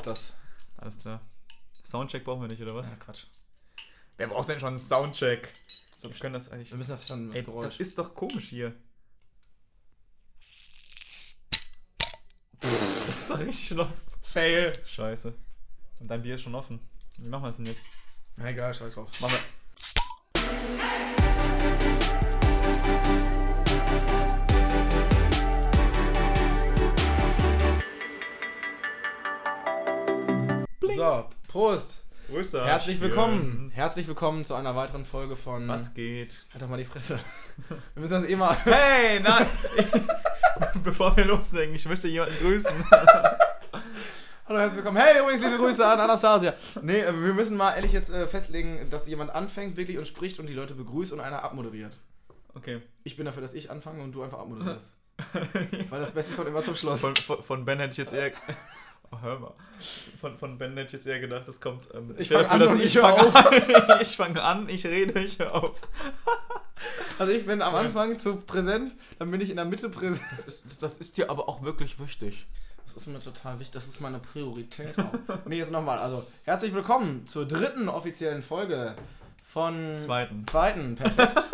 auf das. Alles klar. Soundcheck brauchen wir nicht, oder was? Ja, Quatsch. Wer braucht denn schon einen Soundcheck? So, wir können das eigentlich. Wir müssen das dann, das Ey, Geräusch. das ist doch komisch hier. Das ist doch richtig lost. Fail. Scheiße. Und dein Bier ist schon offen. Wie machen wir das denn jetzt? Na egal, scheiß drauf. Machen wir. Prost. Grüße. Herzlich willkommen. Herzlich willkommen zu einer weiteren Folge von. Was geht? Halt doch mal die Fresse. Wir müssen das eh mal. Hey, nein! Bevor wir loslegen, ich möchte jemanden grüßen. Hallo, herzlich willkommen. Hey, übrigens, liebe Grüße an Anastasia. Nee, äh, wir müssen mal ehrlich jetzt äh, festlegen, dass jemand anfängt wirklich und spricht und die Leute begrüßt und einer abmoderiert. Okay. Ich bin dafür, dass ich anfange und du einfach abmoderierst. Weil das Beste kommt immer zum Schluss. Von, von, von Ben hätte ich jetzt eher. Oh, hör mal. Von, von Ben hätte ich jetzt eher gedacht, das kommt. Ähm, Ich stell fang dir an ich ich fange an. ich fange an, ich rede, ich höre auf. Also ich bin am Anfang zu präsent, dann bin ich in der Mitte präsent. Das ist, das ist dir aber auch wirklich wichtig. Das ist mir total wichtig, das ist meine Priorität auch. nee, jetzt nochmal. Also, herzlich willkommen zur dritten offiziellen Folge von... Zweiten. Zweiten, perfekt.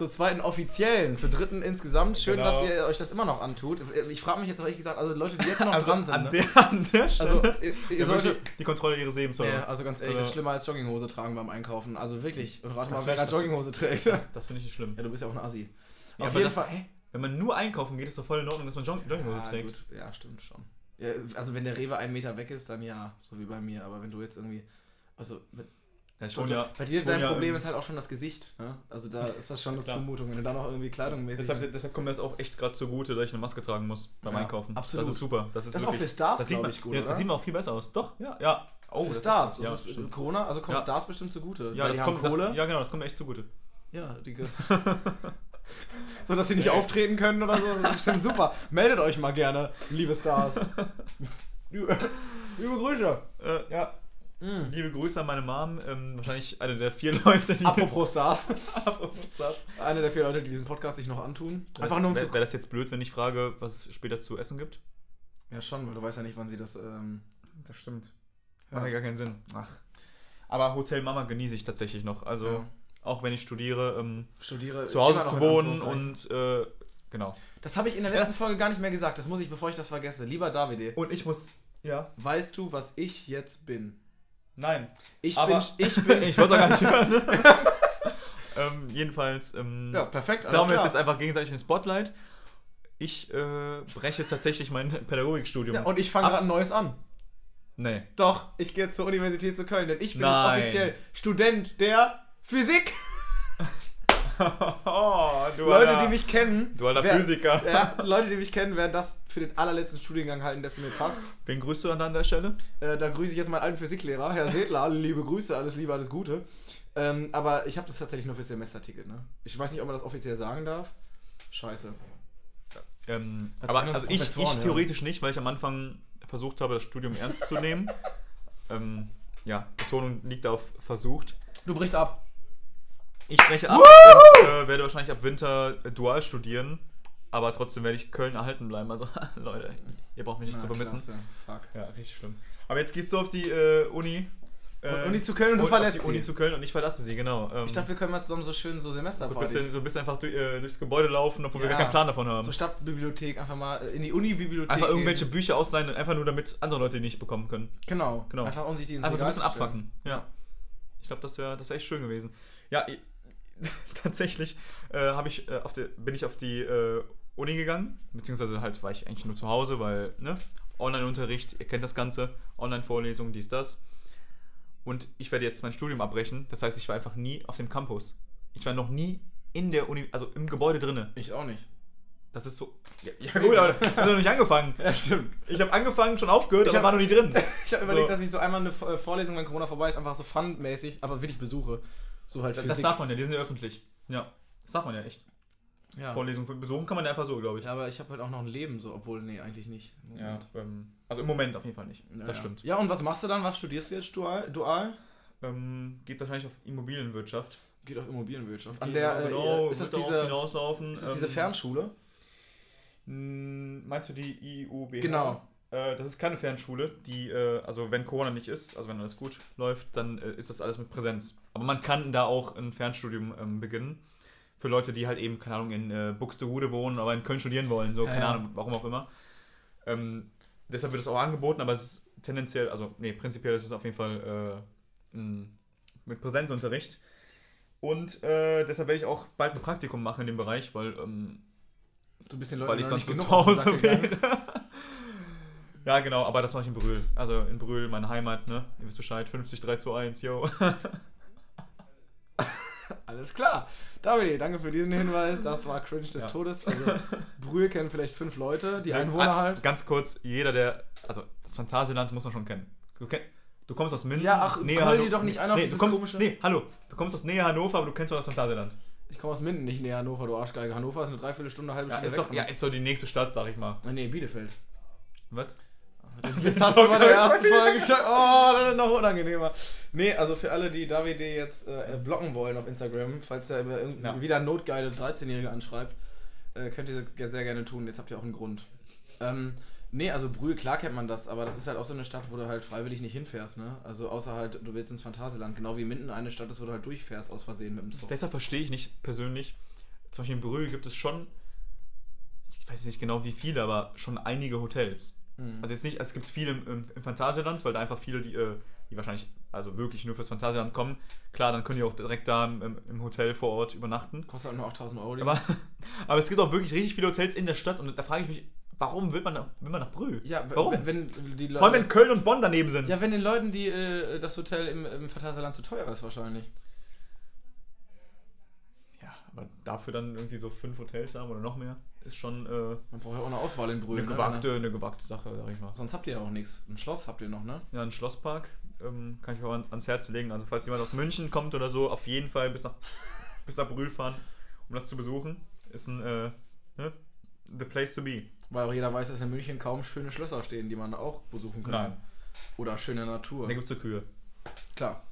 Zur zweiten offiziellen, zur dritten insgesamt. Schön, Genau. dass ihr euch das immer noch antut. Ich frage mich jetzt ehrlich gesagt, also Leute, die jetzt noch Also dran sind. an, ne? der, an der Stelle. Also, ihr, ihr ja, solltet... die Kontrolle ihres Lebens. Ja, oder? also ganz ehrlich, das ist Also- schlimmer als Jogginghose tragen beim Einkaufen. Also wirklich. Und rate mal, wer gerade Jogginghose trägt. Das, das finde ich nicht schlimm. Ja, du bist ja auch ein Assi. Ja, Auf jeden das- Fall. Hä? Wenn man nur einkaufen geht, ist doch voll in Ordnung, dass man Jog- Jogginghose Ja, trägt. gut. ja, stimmt schon. Ja, also wenn der Rewe einen Meter weg ist, dann ja, so wie bei mir. Aber wenn du jetzt irgendwie. Also mit, Ja, ich wohne ja, bei dir dein ja Problem ist halt auch schon das Gesicht. Ne? Also da ist das schon eine. Zumutung, wenn du da noch irgendwie Kleidung mäßig. Deshalb, deshalb kommt mir das auch echt gerade zugute, dass ich eine Maske tragen muss beim Ja, Einkaufen. absolut. Das ist super. Das ist, Das ist auch wirklich, für Stars, das sieht glaub man- ich, gut, ja? Das sieht man auch viel besser aus. Doch, ja. ja. Oh, für Stars. Ist, ja, das ist stimmt. Corona, also kommt Ja. Stars bestimmt zugute. ja, das kommt. Das, ja, genau, das kommt mir echt zugute. Ja, die So, dass sie nicht auftreten können oder so. Das ist bestimmt super. Meldet euch mal gerne, liebe Stars. liebe, liebe Grüße. Äh, Ja. Mm. liebe Grüße an meine Mom. Ähm, wahrscheinlich eine der vier Leute, die. Apropos Stars. Apropos das. Eine der vier Leute, die diesen Podcast sich noch antun. Einfach nur um Wäre wär das jetzt blöd, wenn ich frage, was es später zu essen gibt? Ja, schon, weil du weißt ja nicht, wann sie das. Ähm, Das stimmt. Ja. Macht ja gar keinen Sinn. Ach. Aber Hotel Mama genieße ich tatsächlich noch. Also, Ja. auch wenn ich studiere, ähm, studiere. zu Hause zu wohnen und äh, genau. Das habe ich in der letzten Folge gar nicht mehr gesagt. Das muss ich, bevor ich das vergesse. Lieber Davide, Und ich muss. Ja. weißt du, was ich jetzt bin? Nein. Ich Aber- bin. Ich bin. ich wollte auch gar nicht hören. ähm, jedenfalls. Ähm, ja, perfekt. haben wir jetzt einfach gegenseitig den Spotlight. Ich äh, breche tatsächlich mein Pädagogikstudium. Ja, und ich fange gerade ein neues an. nee. Doch, ich gehe zur Universität zu Köln, denn ich bin Nein. jetzt offiziell Student der Physik. du Leute, alter, die mich kennen. Du alter werden- Physiker. Ja, Leute, die mich kennen, werden das für den allerletzten Studiengang halten, der zu mir passt. Wen grüßt du dann an der Stelle? Äh, da grüße ich jetzt meinen alten Physiklehrer, Herr Sedler. Liebe Grüße, alles Liebe, alles Gute. Ähm, aber ich habe das tatsächlich nur fürs Semesterticket. Ne? Ich weiß nicht, ob man das offiziell sagen darf. Scheiße. Ähm, aber also ich, ich hören. theoretisch nicht, weil ich am Anfang versucht habe, das Studium ernst zu nehmen. ähm, ja, Betonung liegt auf versucht. Du brichst ab. Ich breche ab und äh, werde wahrscheinlich ab Winter äh, dual studieren. Aber trotzdem werde ich Köln erhalten bleiben. Also, Leute, ihr braucht mich nicht Na, zu vermissen. klasse. Fuck. Ja, richtig schlimm. Aber jetzt gehst du auf die äh, Uni. Äh, Uni zu Köln und du auf verlässt die Uni sie. zu Köln und ich verlasse sie, genau. Ähm, Ich dachte, wir können mal zusammen so schön so so Semesterpartys. bist, du, du bist einfach durch, äh, durchs Gebäude laufen, obwohl wir Ja. gar keinen Plan davon haben. Zur Stadtbibliothek einfach mal äh, in die Uni-Bibliothek. Einfach irgendwelche gehen. Bücher ausleihen, einfach nur damit andere Leute die nicht bekommen können. Genau. Genau. Einfach um sich die ins Einfach so ein bisschen abfacken. Ja. Ich glaube, das wäre das wär echt schön gewesen. Ja, tatsächlich äh, ich, äh, der, bin ich auf die äh, Uni gegangen, beziehungsweise halt war ich eigentlich nur zu Hause, weil, ne, Online-Unterricht, ihr kennt das Ganze, Online-Vorlesungen, dies, das. Und ich werde jetzt mein Studium abbrechen, das heißt, ich war einfach nie auf dem Campus. Ich war noch nie in der Uni, also im Gebäude drinne. Ich auch nicht. Das ist so. Ja, ja gut, aber ich habe noch nicht angefangen. Ja, stimmt. Ich habe angefangen, schon aufgehört, Ich aber hab- war noch nie drin. Ich habe überlegt, So. dass ich so einmal eine äh, Vorlesung, wenn Corona vorbei ist, einfach so funmäßig, aber wirklich besuche. So halt Das Physik. darf man ja, die sind ja öffentlich. Ja. Das darf man ja echt. ja. Vorlesungen besuchen kann man ja einfach so, glaube ich. Ja, aber ich habe halt auch noch ein Leben, so, obwohl, nee, eigentlich nicht. Ja, ähm, also im Moment auf jeden Fall nicht. Ja, das stimmt. Ja, und was machst du dann? Was studierst du jetzt dual? dual? Ähm, geht wahrscheinlich auf Immobilienwirtschaft. Geht auf Immobilienwirtschaft. An Geht der, äh, genau, ist das diese, hinauslaufen. ist das diese ähm, Fernschule? mh, Meinst du die IUB? Genau. Äh, das ist keine Fernschule, die, äh, also wenn Corona nicht ist, also wenn alles gut läuft, dann äh, ist das alles mit Präsenz. Aber man kann da auch ein Fernstudium ähm, beginnen. Für Leute, die halt eben, keine Ahnung, in äh, Buxtehude wohnen, aber in Köln studieren wollen, so, Ja, keine ja. Ahnung, warum auch immer. Ähm, deshalb wird es auch angeboten, aber es ist tendenziell, also, nee, prinzipiell ist es auf jeden Fall äh, ein, mit Präsenzunterricht. Und äh, deshalb werde ich auch bald ein Praktikum machen in dem Bereich, weil ähm, Du bist den weil ich sonst nicht so zu Hause wäre. Ja, genau, aber das mache ich in Brühl. Also in Brühl, meine Heimat, ne? Ihr wisst Bescheid, 50 3 zu 1, yo. Alles klar. David, danke für diesen Hinweis. Das war Cringe des Ja. Todes. Also, Brühl kennen vielleicht fünf Leute, die Ja, Einwohner an- halt. Ganz kurz, jeder, der. Also, das Phantasialand muss man schon kennen. Du, kenn, du kommst aus München. Ja, ach, heul dir Hanno- doch nicht ein auf nee, du kommst, komische- Nee, hallo. Du kommst aus Nähe Hannover, aber du kennst doch das Phantasialand. Ich komme aus Minden, nicht näher Hannover, du Arschgeige. Hannover ist eine Dreiviertelstunde, halbe Ja, Stunde ist weg doch, ja, ist doch die nächste Stadt, sag ich mal. Ah, nee, Bielefeld. Was? Jetzt hast du bei der ersten Folge schon. Oh, das ist noch unangenehmer. Nee, also für alle, die David jetzt äh, blocken wollen auf Instagram, falls er Ja. wieder notgeile 13-Jährige anschreibt, äh, könnt ihr das sehr gerne tun. Jetzt habt ihr auch einen Grund. Ähm, nee, also Brühl, klar kennt man das, aber das ist halt auch so eine Stadt, wo du halt freiwillig nicht hinfährst, ne? Also außer halt, du willst ins Phantasialand, genau wie Minden eine Stadt ist, wo du halt durchfährst aus Versehen mit dem Zug. Deshalb verstehe ich nicht persönlich. Zum Beispiel in Brühl gibt es schon, ich weiß nicht genau wie viele, aber schon einige Hotels. Mhm. Also jetzt nicht, es gibt viele im, im, Phantasialand, weil da einfach viele, die, äh, die wahrscheinlich also wirklich nur fürs Phantasialand kommen. Klar, dann können die auch direkt da im, im- Hotel vor Ort übernachten. Kostet halt nur 8000 Euro. Aber, aber es gibt auch wirklich richtig viele Hotels in der Stadt und da frage ich mich, warum will man, nach- will man nach Brühl? ja, warum? wenn, wenn die Leute. Vor allem, wenn Köln und Bonn daneben sind. ja, wenn den Leuten die, äh, das Hotel im, im Phantasialand zu teuer ist, wahrscheinlich. Aber dafür dann irgendwie so fünf Hotels haben oder noch mehr, ist schon äh, Man braucht ja auch eine Auswahl in Brühl. eine, ne? gewagte, eine gewagte Sache, sag ich mal. Sonst habt ihr ja auch nichts. Ein Schloss habt ihr noch, ne? Ja, ein Schlosspark ähm, kann ich auch an, ans Herz legen. Also falls jemand aus München kommt oder so, auf jeden Fall bis nach, bis nach Brühl fahren, um das zu besuchen. Ist ein, äh, ne? The place to be. Weil auch jeder weiß, dass in München kaum schöne Schlösser stehen, die man auch besuchen kann. Nein. Oder schöne Natur. Da gibt es so Kühe. Klar.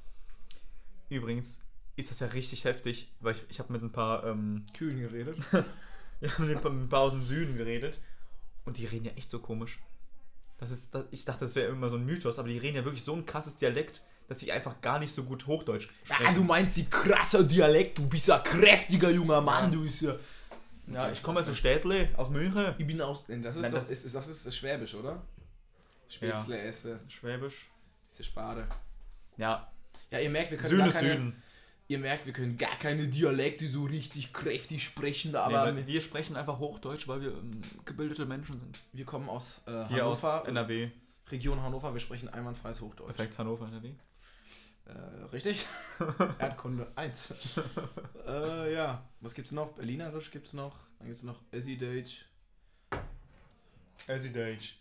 Übrigens ist das ja richtig heftig, weil ich, ich habe mit ein paar, ähm, Kühen geredet. ja, mit ein paar, mit ein paar aus dem Süden geredet und die reden ja echt so komisch. Das ist, das, ich dachte, das wäre immer so ein Mythos, aber die reden ja wirklich so ein krasses Dialekt, dass sie einfach gar nicht so gut Hochdeutsch ah, du meinst die krasser Dialekt, du bist ja kräftiger junger Mann, du bist ja. Ja, ich komme aus Städtle, aus München. Ich bin aus. Das ist Nein, doch, das- ist, ist, das ist Schwäbisch, oder? Spätzle esse. Schwäbisch. Diese Spade. Ja, Ja, ihr merkt, wir können Süden gar ist keine, Süden. Ihr merkt, wir können gar keine Dialekte so richtig kräftig sprechen, Nee, aber weil wir sprechen einfach Hochdeutsch, weil wir ähm, gebildete Menschen sind. wir kommen aus äh, Hier Hannover, aus NRW. Region Hannover, wir sprechen einwandfreies Hochdeutsch. Perfekt, Hannover, NRW. Äh, richtig? Erdkunde 1. äh, ja, was gibt's noch? Berlinerisch gibt's noch. Dann gibt's noch Össideutsch. Deutsch.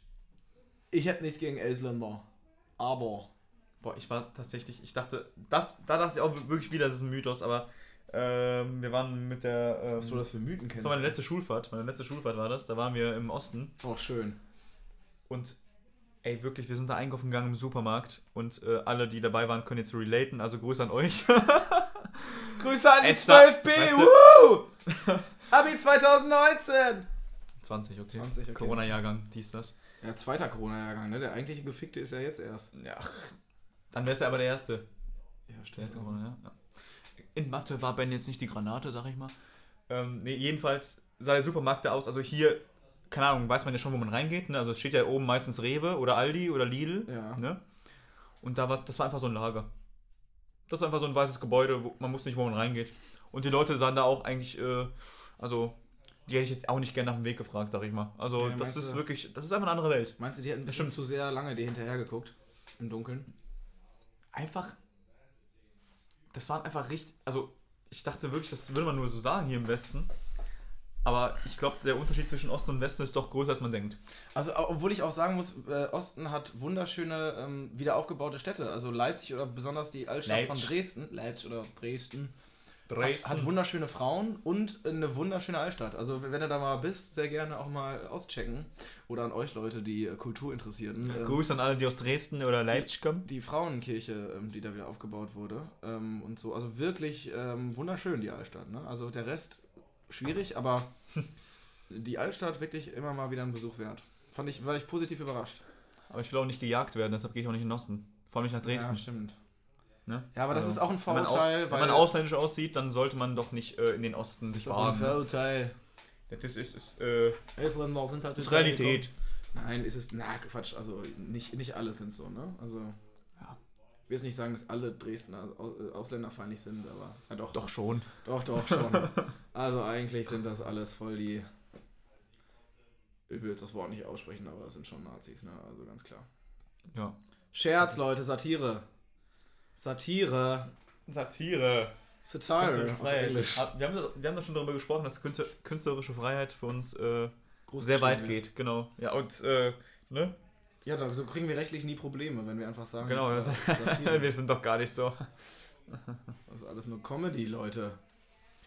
Ich hätte nichts gegen Elsländer. Aber. Boah, ich war tatsächlich, ich dachte, das, da dachte ich auch wirklich wieder, das ist ein Mythos, aber ähm, wir waren mit der. Ähm, Was du das für Mythen das kennst. war meine letzte Schulfahrt. Meine letzte Schulfahrt war das. Da waren wir im Osten Auch schön. und ey, wirklich, wir sind da einkaufen gegangen im Supermarkt und äh, alle, die dabei waren, können jetzt relaten. Also Grüße an euch. Grüße an die Es war- 12b! weißt du- Woo! Abi 2019! 20, okay. 20, okay. Corona-Jahrgang, dies, das. Ja, zweiter Corona-Jahrgang, ne? Der eigentliche Gefickte ist ja jetzt erst. Ja, dann wär's ja aber der Erste. Ja, Der stimmt. ist Corona, ja. In Mathe war Ben jetzt nicht die Granate, sag ich mal. Ähm, nee, jedenfalls sah der Supermarkt da aus. Also hier, keine Ahnung, weiß man ja schon, wo man reingeht. Ne? Also es steht ja oben meistens Rewe oder Aldi oder Lidl. Ja. Ne? Und da war, das war einfach so ein Lager. Das war einfach so ein weißes Gebäude, wo, man wusste nicht, wo man reingeht. Und die Leute sahen da auch eigentlich, äh, also, die hätte ich jetzt auch nicht gerne nach dem Weg gefragt, sag ich mal. Also, Ja, das ist du- wirklich, das ist einfach eine andere Welt. Meinst du, die hätten ein Das bisschen stimmt. zu sehr lange dir hinterher geguckt? Im Dunkeln? Einfach, das waren einfach richtig, also, ich dachte wirklich, das würde man nur so sagen hier im Westen. Aber ich glaube, der Unterschied zwischen Osten und Westen ist doch größer, als man denkt. Also, obwohl ich auch sagen muss, äh, Osten hat wunderschöne ähm, wieder aufgebaute Städte. Also Leipzig oder besonders die Altstadt von Leipzig. Dresden. Leipzig oder Dresden. Dresden. Hat wunderschöne Frauen und eine wunderschöne Altstadt. Also wenn du da mal bist, sehr gerne auch mal auschecken. Oder an euch Leute, die äh, Kultur interessierten. Ähm, Grüße an alle, die aus Dresden oder Leipzig kommen. die Frauenkirche, ähm, die da wieder aufgebaut wurde. Ähm, und so. Also wirklich ähm, wunderschön, die Altstadt. Ne? Also der Rest schwierig, aber die Altstadt wirklich immer mal wieder ein Besuch wert. Fand ich, war ich positiv überrascht. Aber ich will auch nicht gejagt werden, deshalb gehe ich auch nicht in den Osten. Vor allem nicht nach Dresden. Ja, stimmt. Ne? Ja, aber das Also, ist auch ein wenn man, aus, Vorurteil, wenn man ausländisch aussieht, dann sollte man doch nicht äh, in den Osten sich das ist ein wagen. Vorurteil. Das ist, ist, ist, äh, Ausländer sind halt ist Realität. Nein, ist es. Na, Quatsch. Also nicht, nicht alle sind so, ne? Also. Ja. Ich will jetzt nicht sagen, dass alle Dresdner Au- äh, ausländerfeindlich sind, aber. Ja, doch. Doch schon. Doch, doch, schon. also eigentlich sind das alles voll die. Ich will jetzt das Wort nicht aussprechen, aber es sind schon Nazis, ne? Also ganz klar. Ja. Scherz, Leute, Satire. Satire. Satire. Satire. Freiheit. Ah, Wir haben, wir haben da schon darüber gesprochen, dass Künstler, künstlerische Freiheit für uns äh, sehr weit wird. geht. Genau. Ja, und, äh, ne? Ja, doch, so kriegen wir rechtlich nie Probleme, wenn wir einfach sagen, Genau. das Satire. wir sind doch gar nicht so. Das ist alles nur Comedy, Leute.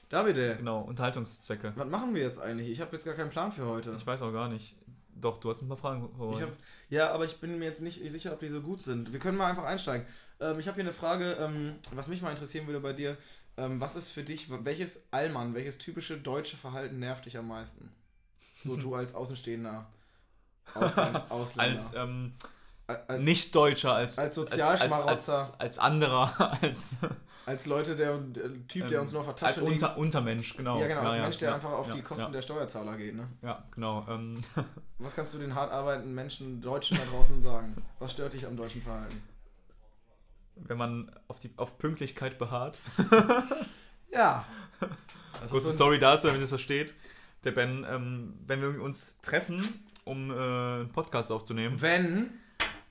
Davide, Genau, Unterhaltungszwecke. was machen wir jetzt eigentlich? Ich habe jetzt gar keinen Plan für heute. Ich weiß auch gar nicht. Doch, du hast ein paar Fragen hab, ja, aber ich bin mir jetzt nicht sicher, ob die so gut sind. Wir können mal einfach einsteigen. Ähm, ich habe hier eine Frage, ähm, was mich mal interessieren würde bei dir. Ähm, was ist für dich, welches Allmann, welches typische deutsche Verhalten nervt dich am meisten? So du als Außenstehender. Ausländer. Ausländer. als, ähm, als, nicht Deutscher, als, als als, Sozialschmarotzer. als, als, als anderer, als, als Leute, der, der Typ, der ähm, uns nur auf der als unter, Untermensch, genau. Ja, genau, als Mensch, der ja, einfach auf ja, die Kosten ja, der Steuerzahler geht. Ne? Ja, genau. Ähm, Was kannst du den hart arbeitenden Menschen, Deutschen da draußen sagen? Was stört dich am deutschen Verhalten? wenn man auf, die, auf Pünktlichkeit beharrt. Ja. Das Kurze so Story dazu, damit ihr es versteht. Der Ben, ähm, wenn wir uns treffen, um äh, einen Podcast aufzunehmen, Wenn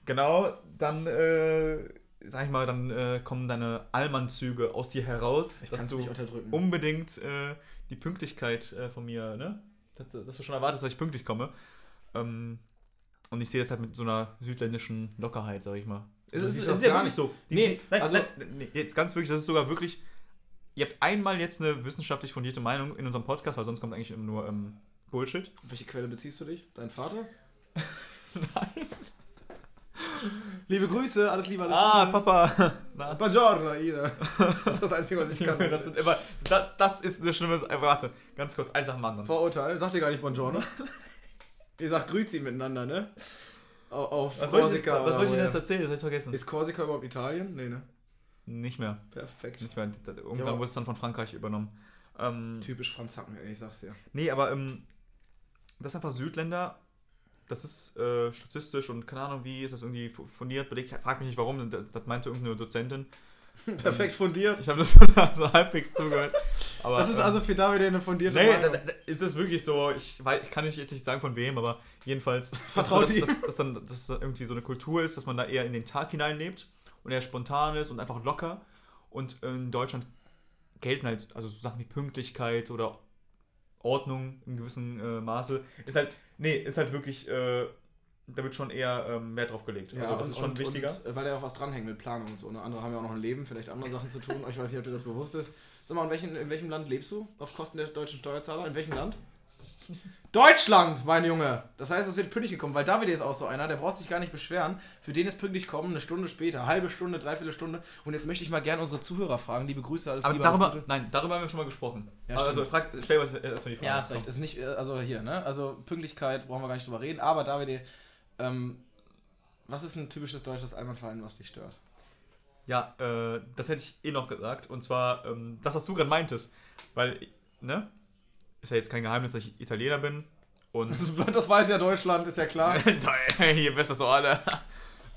genau, dann, äh, sag ich mal, dann äh, kommen deine Allmann-Züge aus dir heraus, Ich dass du unbedingt äh, die Pünktlichkeit äh, von mir, ne? Dass, dass du schon erwartest, dass ich pünktlich komme. Ähm, und ich sehe das halt mit so einer südländischen Lockerheit, sag ich mal. Es ist, ist ja gar nicht. so. Die, Nee, nein, also- nein, nee, jetzt ganz wirklich, das ist sogar wirklich. Ihr habt einmal jetzt eine wissenschaftlich fundierte Meinung in unserem Podcast, weil sonst kommt eigentlich immer nur ähm, Bullshit. Auf welche Quelle beziehst du dich? Dein Vater? Nein. Liebe Grüße, alles Liebe, alles Ah, Gute. Papa. Na, Buongiorno, Ida. Das ist das Einzige, was ich kann. das sind immer. Das, das ist eine schlimme. Äh, warte, ganz kurz, eins nach dem anderen. Vorurteil. Sagt ihr gar nicht Buongiorno? ihr sagt Grüezi miteinander, ne? Au- Auf Was wollte ich, Korsika. was oder wollte ich denn woher? jetzt erzählen? Das habe ich vergessen. Ist Korsika überhaupt Italien? Nee, ne? Nicht mehr. Perfekt. Nicht mehr. Irgendwann Ja, wurde es dann von Frankreich übernommen. Ähm, Typisch Franz Hacken, ey, ich sag's dir. nee, aber ähm, das ist einfach Südländer. Das ist äh, statistisch und keine Ahnung, wie ist das irgendwie fu- fundiert, belegt. Frag mich nicht warum, das, das meinte irgendeine Dozentin. Perfekt fundiert. Ich habe das so, so halbwegs zugehört. Aber, Das ist ähm, also für David eine fundierte Nee, Meinung. da, da, ist es wirklich so, ich, weiß, ich kann nicht, jetzt nicht sagen von wem, aber jedenfalls, Vertraut dass, dass, dass, dann, dass da irgendwie so eine Kultur ist, dass man da eher in den Tag hineinlebt und eher spontan ist und einfach locker. Und in Deutschland gelten halt, also so Sachen wie Pünktlichkeit oder Ordnung in gewissem äh, Maße. Ist halt, nee, ist halt wirklich, äh, da wird schon eher ähm, Wert drauf gelegt. also das und- ist schon und, wichtiger. Und, äh, weil da ja auch was dranhängt mit Planung und so. Ne? Andere haben ja auch noch ein Leben, vielleicht andere Sachen zu tun. Ich weiß nicht, ob dir das bewusst ist. Sag mal, in welchem, in welchem Land lebst du? Auf Kosten der deutschen Steuerzahler? In welchem Land? Deutschland, mein Junge! Das heißt, es wird pünktlich gekommen, weil David ist auch so einer, der braucht sich gar nicht beschweren. Für den ist pünktlich kommen, eine Stunde später, halbe Stunde, dreiviertel Stunde. Und jetzt möchte ich mal gerne unsere Zuhörer fragen. Liebe Grüße, alles aber Liebe, darüber, alles nein, darüber haben wir schon mal gesprochen. Ja, also frag, stell mal erstmal die Frage. Ja, hast recht. Ist nicht, äh, also hier, ne? Also Pünktlichkeit brauchen wir gar nicht drüber reden. Aber David, ähm, was ist ein typisches deutsches Einwandverhalten, was dich stört? Ja, äh, das hätte ich eh noch gesagt. Und zwar, ähm, das, was du gerade meintest. Weil, ne? Ist ja jetzt kein Geheimnis, dass ich Italiener bin. Und. Das, das weiß ja Deutschland, ist ja klar. Hier wisst das doch alle.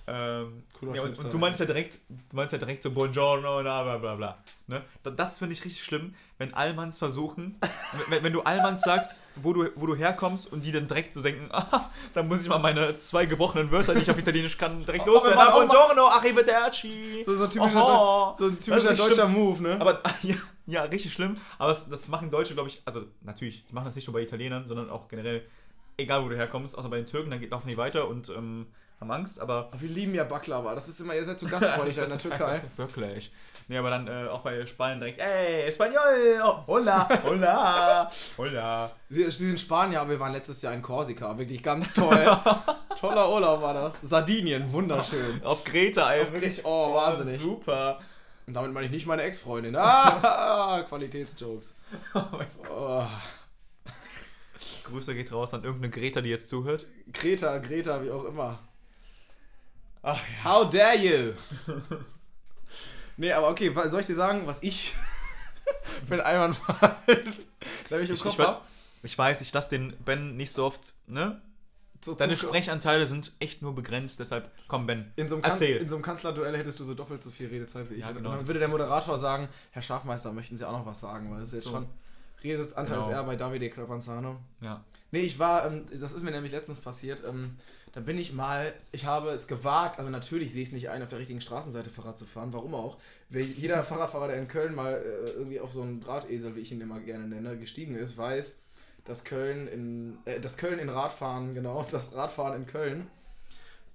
ähm, ja, und, und du meinst ja direkt, du meinst ja direkt so Buongiorno, bla bla bla bla. Ne? Da- Das finde ich richtig schlimm, wenn Allmanns versuchen, wenn, wenn du Allmanns sagst, wo du, wo du herkommst und die dann direkt so denken, ah, da muss ich mal meine zwei gebrochenen Wörter, die ich auf Italienisch kann, direkt Oh, loswerden. man Ah, Buongiorno, arrivederci. So, so, ein typischer, Oho. Deu- so ein typischer deutscher schlimm. Move, ne? Aber ja, ja, richtig schlimm. Aber das, das machen Deutsche, glaube ich, also natürlich, die machen das nicht nur bei Italienern, sondern auch generell, egal wo du herkommst, außer bei den Türken, dann geht- laufen die weiter und ähm, haben Angst, aber. Wir lieben ja Baklava. Das ist immer, ihr seid so gastfreundlich in der Türkei. Wirklich. Nee, aber dann äh, auch bei Spanien direkt, ey, Espanol, oh, hola, hola, hola. Sie, sie sind Spanier, aber wir waren letztes Jahr in Korsika. Wirklich ganz toll. Toller Urlaub war das. Sardinien, wunderschön. Auf Greta, ey. Wirklich, oh, wahnsinnig. Super. Und damit meine ich nicht meine Ex-Freundin. Ah, Qualitätsjokes. Oh mein Oh. Grüße geht raus an irgendeine Greta, die jetzt zuhört. Greta, Greta, wie auch immer. Ach, how dare you? nee, aber okay, soll ich dir sagen, was ich für einen Einwandfall da ich ich, ich, ich weiß, ich lasse den Ben nicht so oft, ne? So Deine Sprechanteile sind echt nur begrenzt, deshalb komm Ben, in so einem erzähl. in so einem Kanzlerduell hättest du so doppelt so viel Redezeit wie ich. Ja, genau. Und dann würde der Moderator sagen, Herr Schafmeister, möchten Sie auch noch was sagen, weil es ist jetzt so. schon Redeanteil genau. ist eher bei Davide Crapanzano. Ja. Nee, ich war, ähm, das ist mir nämlich letztens passiert, ähm, da bin ich mal, ich habe es gewagt, also natürlich sehe ich es nicht ein, auf der richtigen Straßenseite Fahrrad zu fahren, warum auch. Jeder Fahrradfahrer, der in Köln mal äh, irgendwie auf so einen Drahtesel, wie ich ihn immer gerne nenne, gestiegen ist, weiß, dass Köln in, äh, dass Köln in Radfahren, genau, das Radfahren in Köln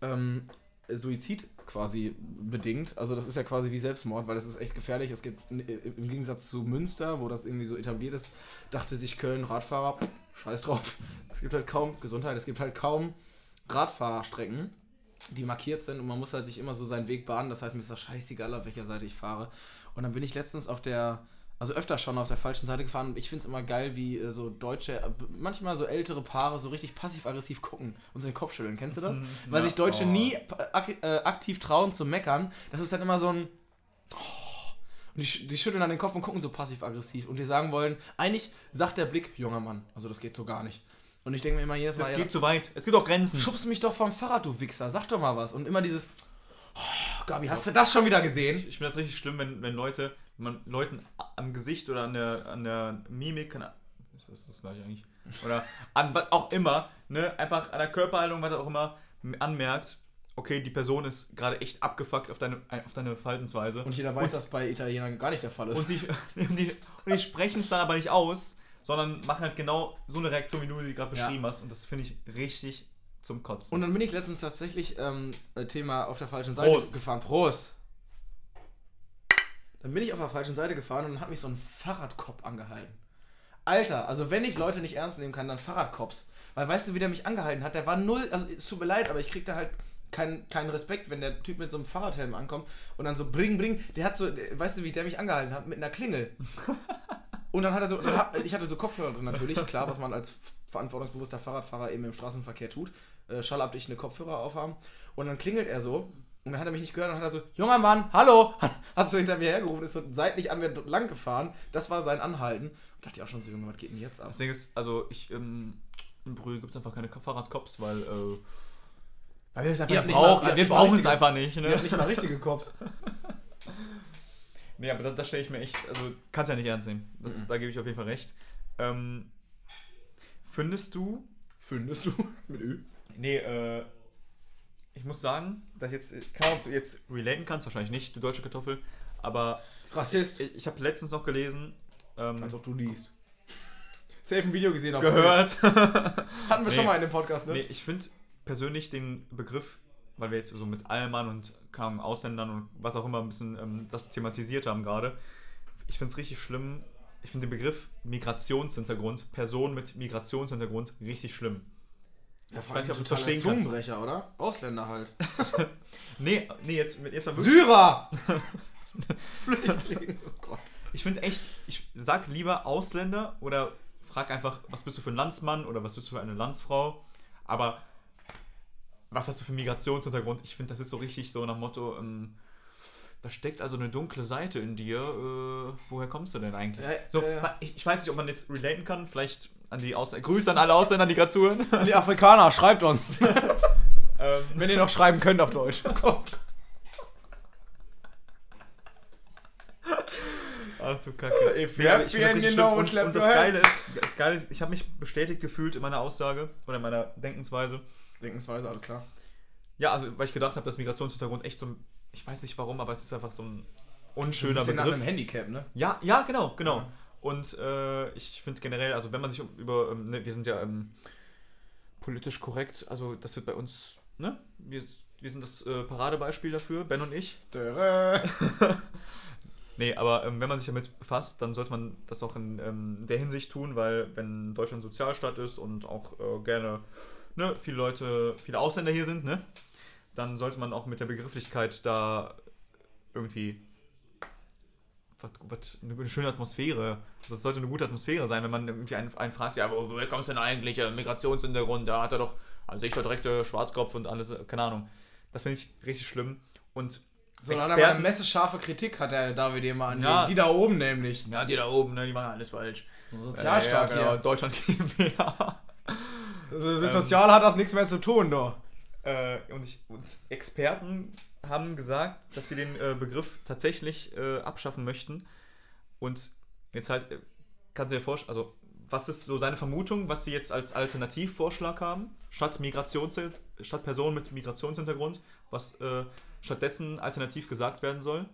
ähm, Suizid quasi bedingt. Also das ist ja quasi wie Selbstmord, weil das ist echt gefährlich. Es gibt im Gegensatz zu Münster, wo das irgendwie so etabliert ist, dachte sich Köln Radfahrer, scheiß drauf. Es gibt halt kaum Gesundheit, es gibt halt kaum Radfahrstrecken, die markiert sind und man muss halt sich immer so seinen Weg bahnen. Das heißt, mir ist das scheißegal, auf welcher Seite ich fahre. Und dann bin ich letztens auf der also öfter schon auf der falschen Seite gefahren und ich finde es immer geil, wie äh, so deutsche, äh, manchmal so ältere Paare so richtig passiv-aggressiv gucken und so den Kopf schütteln. Kennst du das? Weil sich Deutsche oh. nie ak äh, aktiv trauen zu meckern. Das ist dann immer so ein. Oh, und die, die schütteln dann den Kopf und gucken so passiv-aggressiv und die sagen wollen, eigentlich sagt der Blick, junger Mann, also das geht so gar nicht. Und ich denke mir immer jedes Mal. Es geht ja, zu weit. Es gibt auch Grenzen. Schubst mich doch vom Fahrrad, du Wichser. Sag doch mal was. Und immer dieses. Oh, Gabi, hast du das schon wieder gesehen? Ich, ich finde das richtig schlimm, wenn, wenn Leute man Leuten am Gesicht oder an der, an der Mimik, kann, ist das gleich eigentlich? Oder an was auch immer, ne, einfach an der Körperhaltung, was auch immer, anmerkt, okay, die Person ist gerade echt abgefuckt auf deine, auf deine Verhaltensweise. Und jeder weiß, und, dass bei Italienern gar nicht der Fall ist. Und die, und die, und die sprechen es dann aber nicht aus, sondern machen halt genau so eine Reaktion, wie du sie gerade beschrieben ja. hast. Und das finde ich richtig zum Kotzen. Und dann bin ich letztens tatsächlich ähm, Thema auf der falschen Seite Prost. gefahren. Prost! Dann bin ich auf der falschen Seite gefahren und dann hat mich so ein Fahrradkopf angehalten. Alter, also wenn ich Leute nicht ernst nehmen kann, dann Fahrradkops. Weil weißt du, wie der mich angehalten hat? Der war null, also es tut mir leid, aber ich krieg da halt keinen kein Respekt, wenn der Typ mit so einem Fahrradhelm ankommt und dann so bring, bring. Der hat so, weißt du, wie der mich angehalten hat? Mit einer Klingel. Und dann hat er so, ich hatte so Kopfhörer drin natürlich, klar, was man als verantwortungsbewusster Fahrradfahrer eben im Straßenverkehr tut. Äh, schallabdichtende Kopfhörer aufhaben. Und dann klingelt er so und dann hat er mich nicht gehört und hat er so, junger Mann, hallo, hat so hinter mir hergerufen, ist so seitlich an mir lang gefahren. Das war sein Anhalten. Und dachte ich auch schon so, Junge, was geht denn jetzt ab? Das Ding ist, also ich, ähm, in Brühl gibt es einfach keine Fahrradcops, weil, äh, weil wir einfach nicht brauchen. Mal, wir brauchen es einfach nicht, ne? Wir nicht mal richtige Cops. nee, aber das, das stelle ich mir echt, also kannst ja nicht ernst nehmen. Das, mhm. Da gebe ich auf jeden Fall recht. Ähm, findest du. Findest du? Mit Ü? Nee, äh, ich muss sagen, dass ich jetzt, kann ob du jetzt relaten kannst, wahrscheinlich nicht, du deutsche Kartoffel, aber. Rassist. Ich, ich habe letztens noch gelesen. Ähm, Als ob du liest. Safe ein Video gesehen Gehört. Hatten wir nee, schon mal in dem Podcast, ne? Nee, ich finde persönlich den Begriff, weil wir jetzt so mit Allmann und kamen Ausländern und was auch immer ein bisschen ähm, das thematisiert haben gerade, ich finde es richtig schlimm. Ich finde den Begriff Migrationshintergrund, Person mit Migrationshintergrund, richtig schlimm. Ja, vor allem ich weiß nicht, ob du verstehen Zungenbrecher, oder? Ausländer halt. nee, nee, jetzt, jetzt mal wirklich. Syrer! Flüchtling, oh Gott. Ich finde echt, ich sag lieber Ausländer oder frag einfach, was bist du für ein Landsmann oder was bist du für eine Landsfrau. Aber was hast du für einen Migrationshintergrund? Ich finde, das ist so richtig so nach Motto, ähm, da steckt also eine dunkle Seite in dir. Äh, woher kommst du denn eigentlich? Ja, so, ja. Ich, ich, weiß nicht, ob man jetzt relaten kann. Vielleicht an die Ausländer. Grüße an alle Ausländer, die gerade zuhören. An die Afrikaner, schreibt uns. ähm, Wenn ihr noch schreiben könnt auf Deutsch. Kommt. Ach du Kacke. Ja, ich das richtig genau und, und das, Geile ist, das Geile ist, ich habe mich bestätigt gefühlt in meiner Aussage oder in meiner Denkensweise. Denkensweise, alles klar. Ja, also weil ich gedacht habe, dass Migrationshintergrund echt so ein, ich weiß nicht warum, aber es ist einfach so ein unschöner ein Begriff. Nach einem Handicap, ne? Ja, ja, genau, genau. Ja. Und äh, ich finde generell, also wenn man sich über, ähm, ne, wir sind ja ähm, politisch korrekt, also das wird bei uns, ne? Wir, wir sind das äh, Paradebeispiel dafür, Ben und ich. nee, aber ähm, wenn man sich damit befasst, dann sollte man das auch in ähm, der Hinsicht tun, weil wenn Deutschland Sozialstaat ist und auch äh, gerne ne, viele Leute, viele Ausländer hier sind, ne? Dann sollte man auch mit der Begrifflichkeit da irgendwie was, was, eine schöne Atmosphäre. Also es sollte eine gute Atmosphäre sein, wenn man irgendwie einen, einen fragt, ja, woher kommst du denn eigentlich? Migrationshintergrund, da hat er doch an sich der direkte Schwarzkopf und alles, keine Ahnung. Das finde ich richtig schlimm. Und So, hat er eine messescharfe Kritik, hat der David mal an Ja. die, da oben nämlich. ja, die da oben, ne, die machen alles falsch. Sozialstaat ja, ja, genau. hier. Deutschland GmbH. Mit Sozial hat das nichts mehr zu tun, doch. Äh, und, ich, und Experten haben gesagt, dass sie den äh, Begriff tatsächlich äh, abschaffen möchten. Und jetzt halt, äh, kannst du dir vorstellen, also was ist so deine Vermutung, was sie jetzt als Alternativvorschlag haben, statt Migrations statt Personen mit Migrationshintergrund, was äh, stattdessen alternativ gesagt werden soll?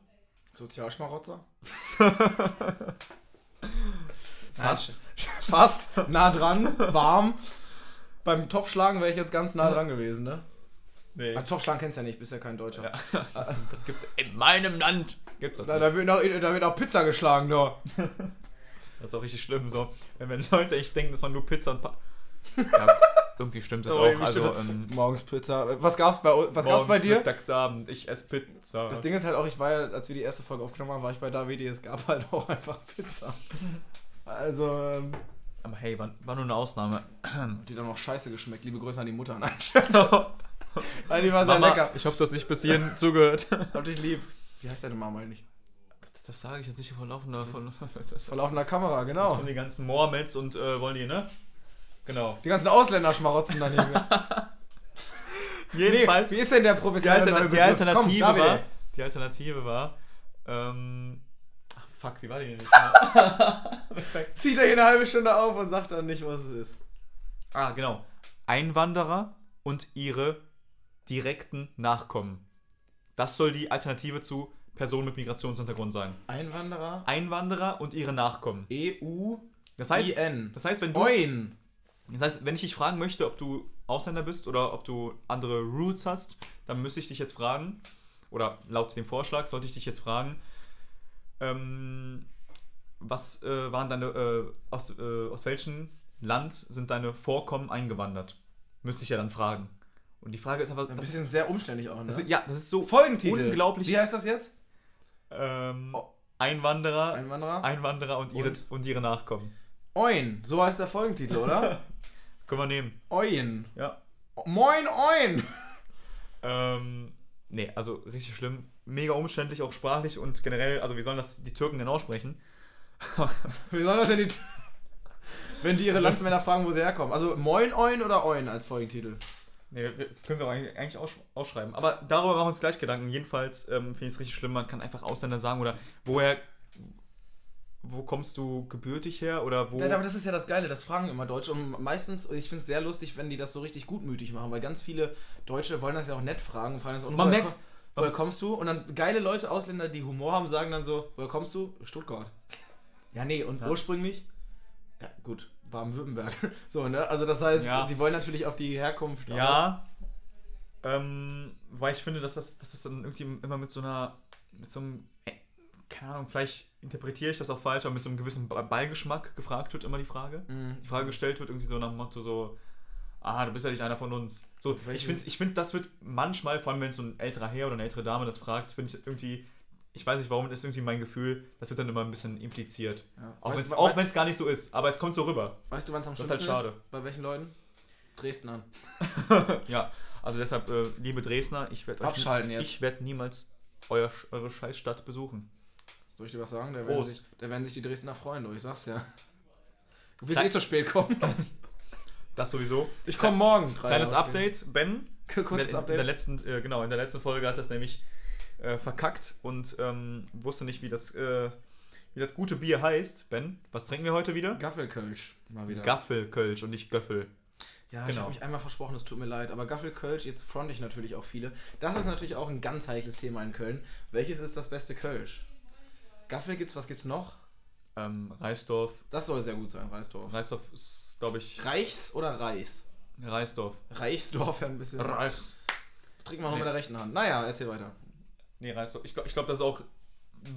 Sozialschmarotzer? Fast. Fast. Nah dran, warm. Beim Topfschlagen wäre ich jetzt ganz nah dran gewesen, ne? Nee. Topfschlagen kennst du ja nicht, bist ja kein Deutscher. Ja. Das gibt's in meinem Land gibt's das Da, da, wird auch, da wird auch Pizza geschlagen, da. Das ist auch richtig schlimm so. Wenn, wenn Leute echt denken, dass man nur Pizza und pa ja, irgendwie stimmt das Oh, auch. Also, stimmt ähm, Morgens Pizza. Was gab's bei, was gab's bei dir? Mittagsabend, ich esse Pizza. Das Ding ist halt auch, ich war ja, als wir die erste Folge aufgenommen haben, war ich bei David, es gab halt auch einfach Pizza. Also, ähm, Aber hey, war, war nur eine Ausnahme. hat die dann noch scheiße geschmeckt. Liebe Grüße an die Mutter. Nein, Nein, die war sehr Mama, lecker. ich hoffe, dass nicht bis hierhin zugehört. Hab dich lieb. Wie heißt deine Mama eigentlich? Das, das sage ich jetzt nicht vor laufender. Von, Vor laufender Kamera, Das genau. kommen die ganzen Mohammeds und äh, wollen die, ne? Genau. Die ganzen Ausländer schmarotzen dann hier. Jedenfalls, wie ist denn der die, professionelle Altern neue die? Alternative Komm, war. Die Alternative war. Ähm, ach, fuck, wie war die denn nicht? Perfekt. Zieht er hier eine halbe Stunde auf und sagt dann nicht, was es ist. Ah, genau. Einwanderer und ihre direkten Nachkommen. Das soll die Alternative zu Personen mit Migrationshintergrund sein. Einwanderer. Einwanderer und ihre Nachkommen. EU. Das heißt, IN. das heißt, wenn du, Oin. das heißt, wenn ich dich fragen möchte, ob du Ausländer bist oder ob du andere Roots hast, dann müsste ich dich jetzt fragen, oder laut dem Vorschlag sollte ich dich jetzt fragen, ähm, was äh, waren deine, äh, aus, äh, aus welchem Land sind deine Vorkommen eingewandert? Müsste ich ja dann fragen. Und die Frage ist einfach, Ein das bisschen ist, sehr umständlich auch, ne? das ist, ja, das ist so Folgentitel. unglaublich. Wie heißt das jetzt? ähm, Oh. Einwanderer, Einwanderer. Einwanderer und ihre, Und? und ihre Nachkommen. Oin. So heißt der Folgentitel, oder? Können wir nehmen. Oin. Ja. Moin Oin. Ähm, nee, also richtig schlimm. Mega umständlich, auch sprachlich und generell, also wie sollen das die Türken denn aussprechen? Wie soll das denn die... Wenn die ihre Landsmänner fragen, wo sie herkommen. Also Moin Oin oder Oin als Folgentitel? Nee, wir können es auch eigentlich aussch ausschreiben. Aber darüber machen wir uns gleich Gedanken. Jedenfalls ähm, finde ich es richtig schlimm, man kann einfach Ausländer sagen oder woher, wo kommst du gebürtig her oder wo... Ja, aber das ist ja das Geile, das fragen immer Deutsche und meistens, ich finde es sehr lustig, wenn die das so richtig gutmütig machen, weil ganz viele Deutsche wollen das ja auch nett fragen. Fragen das, und Man woher merkt- woher kommst du? Und dann geile Leute, Ausländer, die Humor haben, sagen dann so, woher kommst du? Stuttgart. Ja, nee, und Ja. ursprünglich? Ja, gut, Baden-Württemberg. So, ne? Also das heißt, Ja. die wollen natürlich auf die Herkunft. Ja, ähm, weil ich finde, dass das, dass das dann irgendwie immer mit so einer, mit so einem, äh, keine Ahnung, vielleicht interpretiere ich das auch falsch, aber mit so einem gewissen Be- Beigeschmack gefragt wird immer die Frage. Mhm. Die Frage gestellt wird irgendwie so nach dem Motto so, ah, du bist ja nicht einer von uns. So, ich finde, ich find, das wird manchmal, vor allem wenn so ein älterer Herr oder eine ältere Dame das fragt, finde ich irgendwie, ich weiß nicht warum, ist irgendwie mein Gefühl, das wird dann immer ein bisschen impliziert. Ja. Auch Weißt wenn es gar nicht so ist, aber es kommt so rüber. Weißt du, wann es am Das ist halt schlimmsten schade. Bei welchen Leuten? Dresden an. Ja, also deshalb, äh, liebe Dresdner, ich werde Abschalten jetzt. Ich werde niemals euer, eure Scheißstadt besuchen. Soll ich dir was sagen? Da werden, sich, da werden sich die Dresdner freuen, du, ich sag's ja. Du wirst eh zu spät kommen. Das sowieso. Ich komme morgen. Kleines Update, Ben. Kurzes in, der, in der Update. letzten, äh, genau, in der letzten Folge hat das nämlich äh, verkackt und ähm, wusste nicht, wie das, äh, wie das gute Bier heißt. Ben, was trinken wir heute wieder? Gaffelkölsch. Mal wieder. Gaffelkölsch und nicht Göffel. ja, ich genau. habe mich einmal versprochen, es tut mir leid. Aber Gaffelkölsch, jetzt fronte ich natürlich auch viele. Das ist natürlich auch ein ganz heikles Thema in Köln. Welches ist das beste Kölsch? Gaffel gibt's, was gibt's noch? Ähm, Reisdorf. Das soll sehr gut sein, Reisdorf. Reisdorf ist, glaube ich, Reichs oder Reis? Reisdorf. Reichsdorf ja ein bisschen. Reichs. Trinkt man noch Nee. mit der rechten Hand. Naja, erzähl weiter. Nee, Reisdorf. Ich glaube, ich glaub, das ist auch,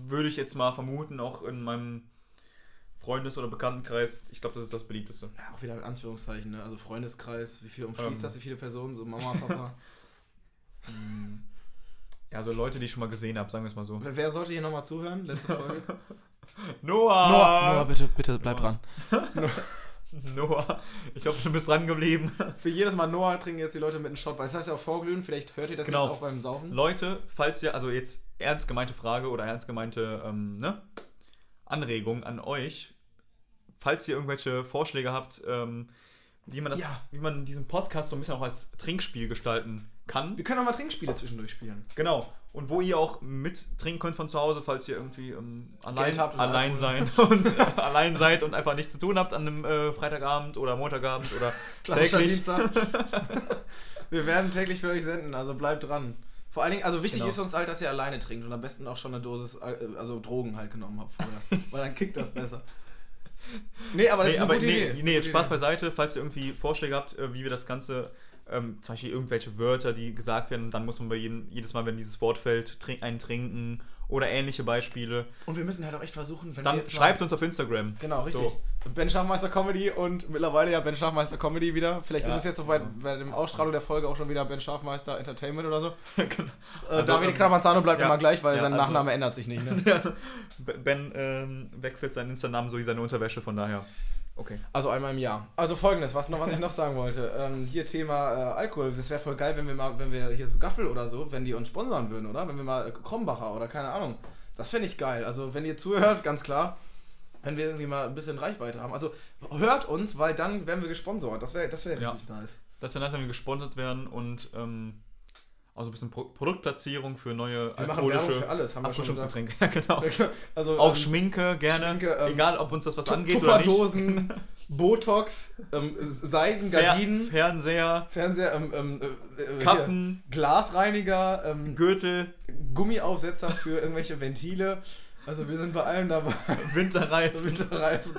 würde ich jetzt mal vermuten, auch in meinem Freundes- oder Bekanntenkreis, ich glaube, das ist das beliebteste. Ja, auch wieder in Anführungszeichen, ne? Also Freundeskreis, wie viel umschließt Ähm. das, wie viele Personen? So Mama, Papa. Hm. Ja, so Leute, die ich schon mal gesehen habe, sagen wir es mal so. Wer- Wer sollte hier nochmal zuhören? Letzte Folge. Noah! bitte, bitte, bleib Noah. dran. Noah, ich hoffe, du bist dran geblieben. Für jedes Mal Noah trinken jetzt die Leute mit einem Shot, weil das heißt ja auch vorglühen, vielleicht hört ihr das Genau. jetzt auch beim Saufen. Leute, falls ihr, also jetzt ernst gemeinte Frage oder ernst gemeinte ähm, ne, Anregung an euch, falls ihr irgendwelche Vorschläge habt, ähm, wie man das, Ja. wie man diesen Podcast so ein bisschen auch als Trinkspiel gestalten kann. Wir können auch mal Trinkspiele zwischendurch spielen. Genau. Und wo ihr auch mit trinken könnt von zu Hause, falls ihr irgendwie ähm, allein, allein sein und äh, allein seid und einfach nichts zu tun habt an einem äh, Freitagabend oder Montagabend oder Klassischer täglich. Dienstag. Wir werden täglich für euch senden, also bleibt dran. Vor allen Dingen, also wichtig Genau. ist uns halt, dass ihr alleine trinkt und am besten auch schon eine Dosis, Al- also Drogen halt genommen habt vorher. weil dann kickt das besser. Nee, aber das Nee, ist eine aber gute nee, Idee. nee, jetzt Spaß beiseite, falls ihr irgendwie Vorschläge habt, äh, wie wir das Ganze, ähm, zum Beispiel irgendwelche Wörter, die gesagt werden, dann muss man bei jedem, jedes Mal, wenn dieses Wort fällt, trink, einen trinken oder ähnliche Beispiele. Und wir müssen halt auch echt versuchen, wenn Dann schreibt mal, uns auf Instagram. Genau, richtig. So. Ben Schafmeister Comedy und mittlerweile ja Ben Schafmeister Comedy wieder. Vielleicht Ja, ist es jetzt noch bei, genau. bei dem Ausstrahlung der Folge auch schon wieder Ben Schafmeister Entertainment oder so. Genau. Also, David ähm, Cravanzano bleibt ja, immer gleich, weil ja, sein also- Nachname ändert sich nicht. Ne? also, Ben ähm, wechselt seinen Insta-Namen so wie seine Unterwäsche, von daher. Okay. Also einmal im Jahr. Also folgendes, was noch, was ich noch sagen wollte. Ähm, hier Thema äh, Alkohol. Es wäre voll geil, wenn wir mal, wenn wir hier so Gaffel oder so, wenn die uns sponsern würden, oder? Wenn wir mal äh, Krombacher oder keine Ahnung. Das fände ich geil. Also wenn ihr zuhört, ganz klar, wenn wir irgendwie mal ein bisschen Reichweite haben. Also hört uns, weil dann werden wir gesponsert. Das wäre das wär Ja. richtig nice. Wenn wir gesponsert werden und ähm, auch so ein bisschen Pro Produktplatzierung für neue Wir machen Werbung alkoholische für alles, haben wir schon gesagt. Ja, genau. Also, Auch ähm, Schminke gerne, Schminke, ähm, egal ob uns das was Tu- angeht oder nicht. Botox, ähm, Seiden, Fer Gardinen, Fernseher, Fernseher, ähm, ähm, äh, äh, hier, Kappen, Glasreiniger, ähm, Gürtel, Gummiaufsetzer für irgendwelche Ventile. Also wir sind bei allem dabei. Winterreifen. Winterreifen.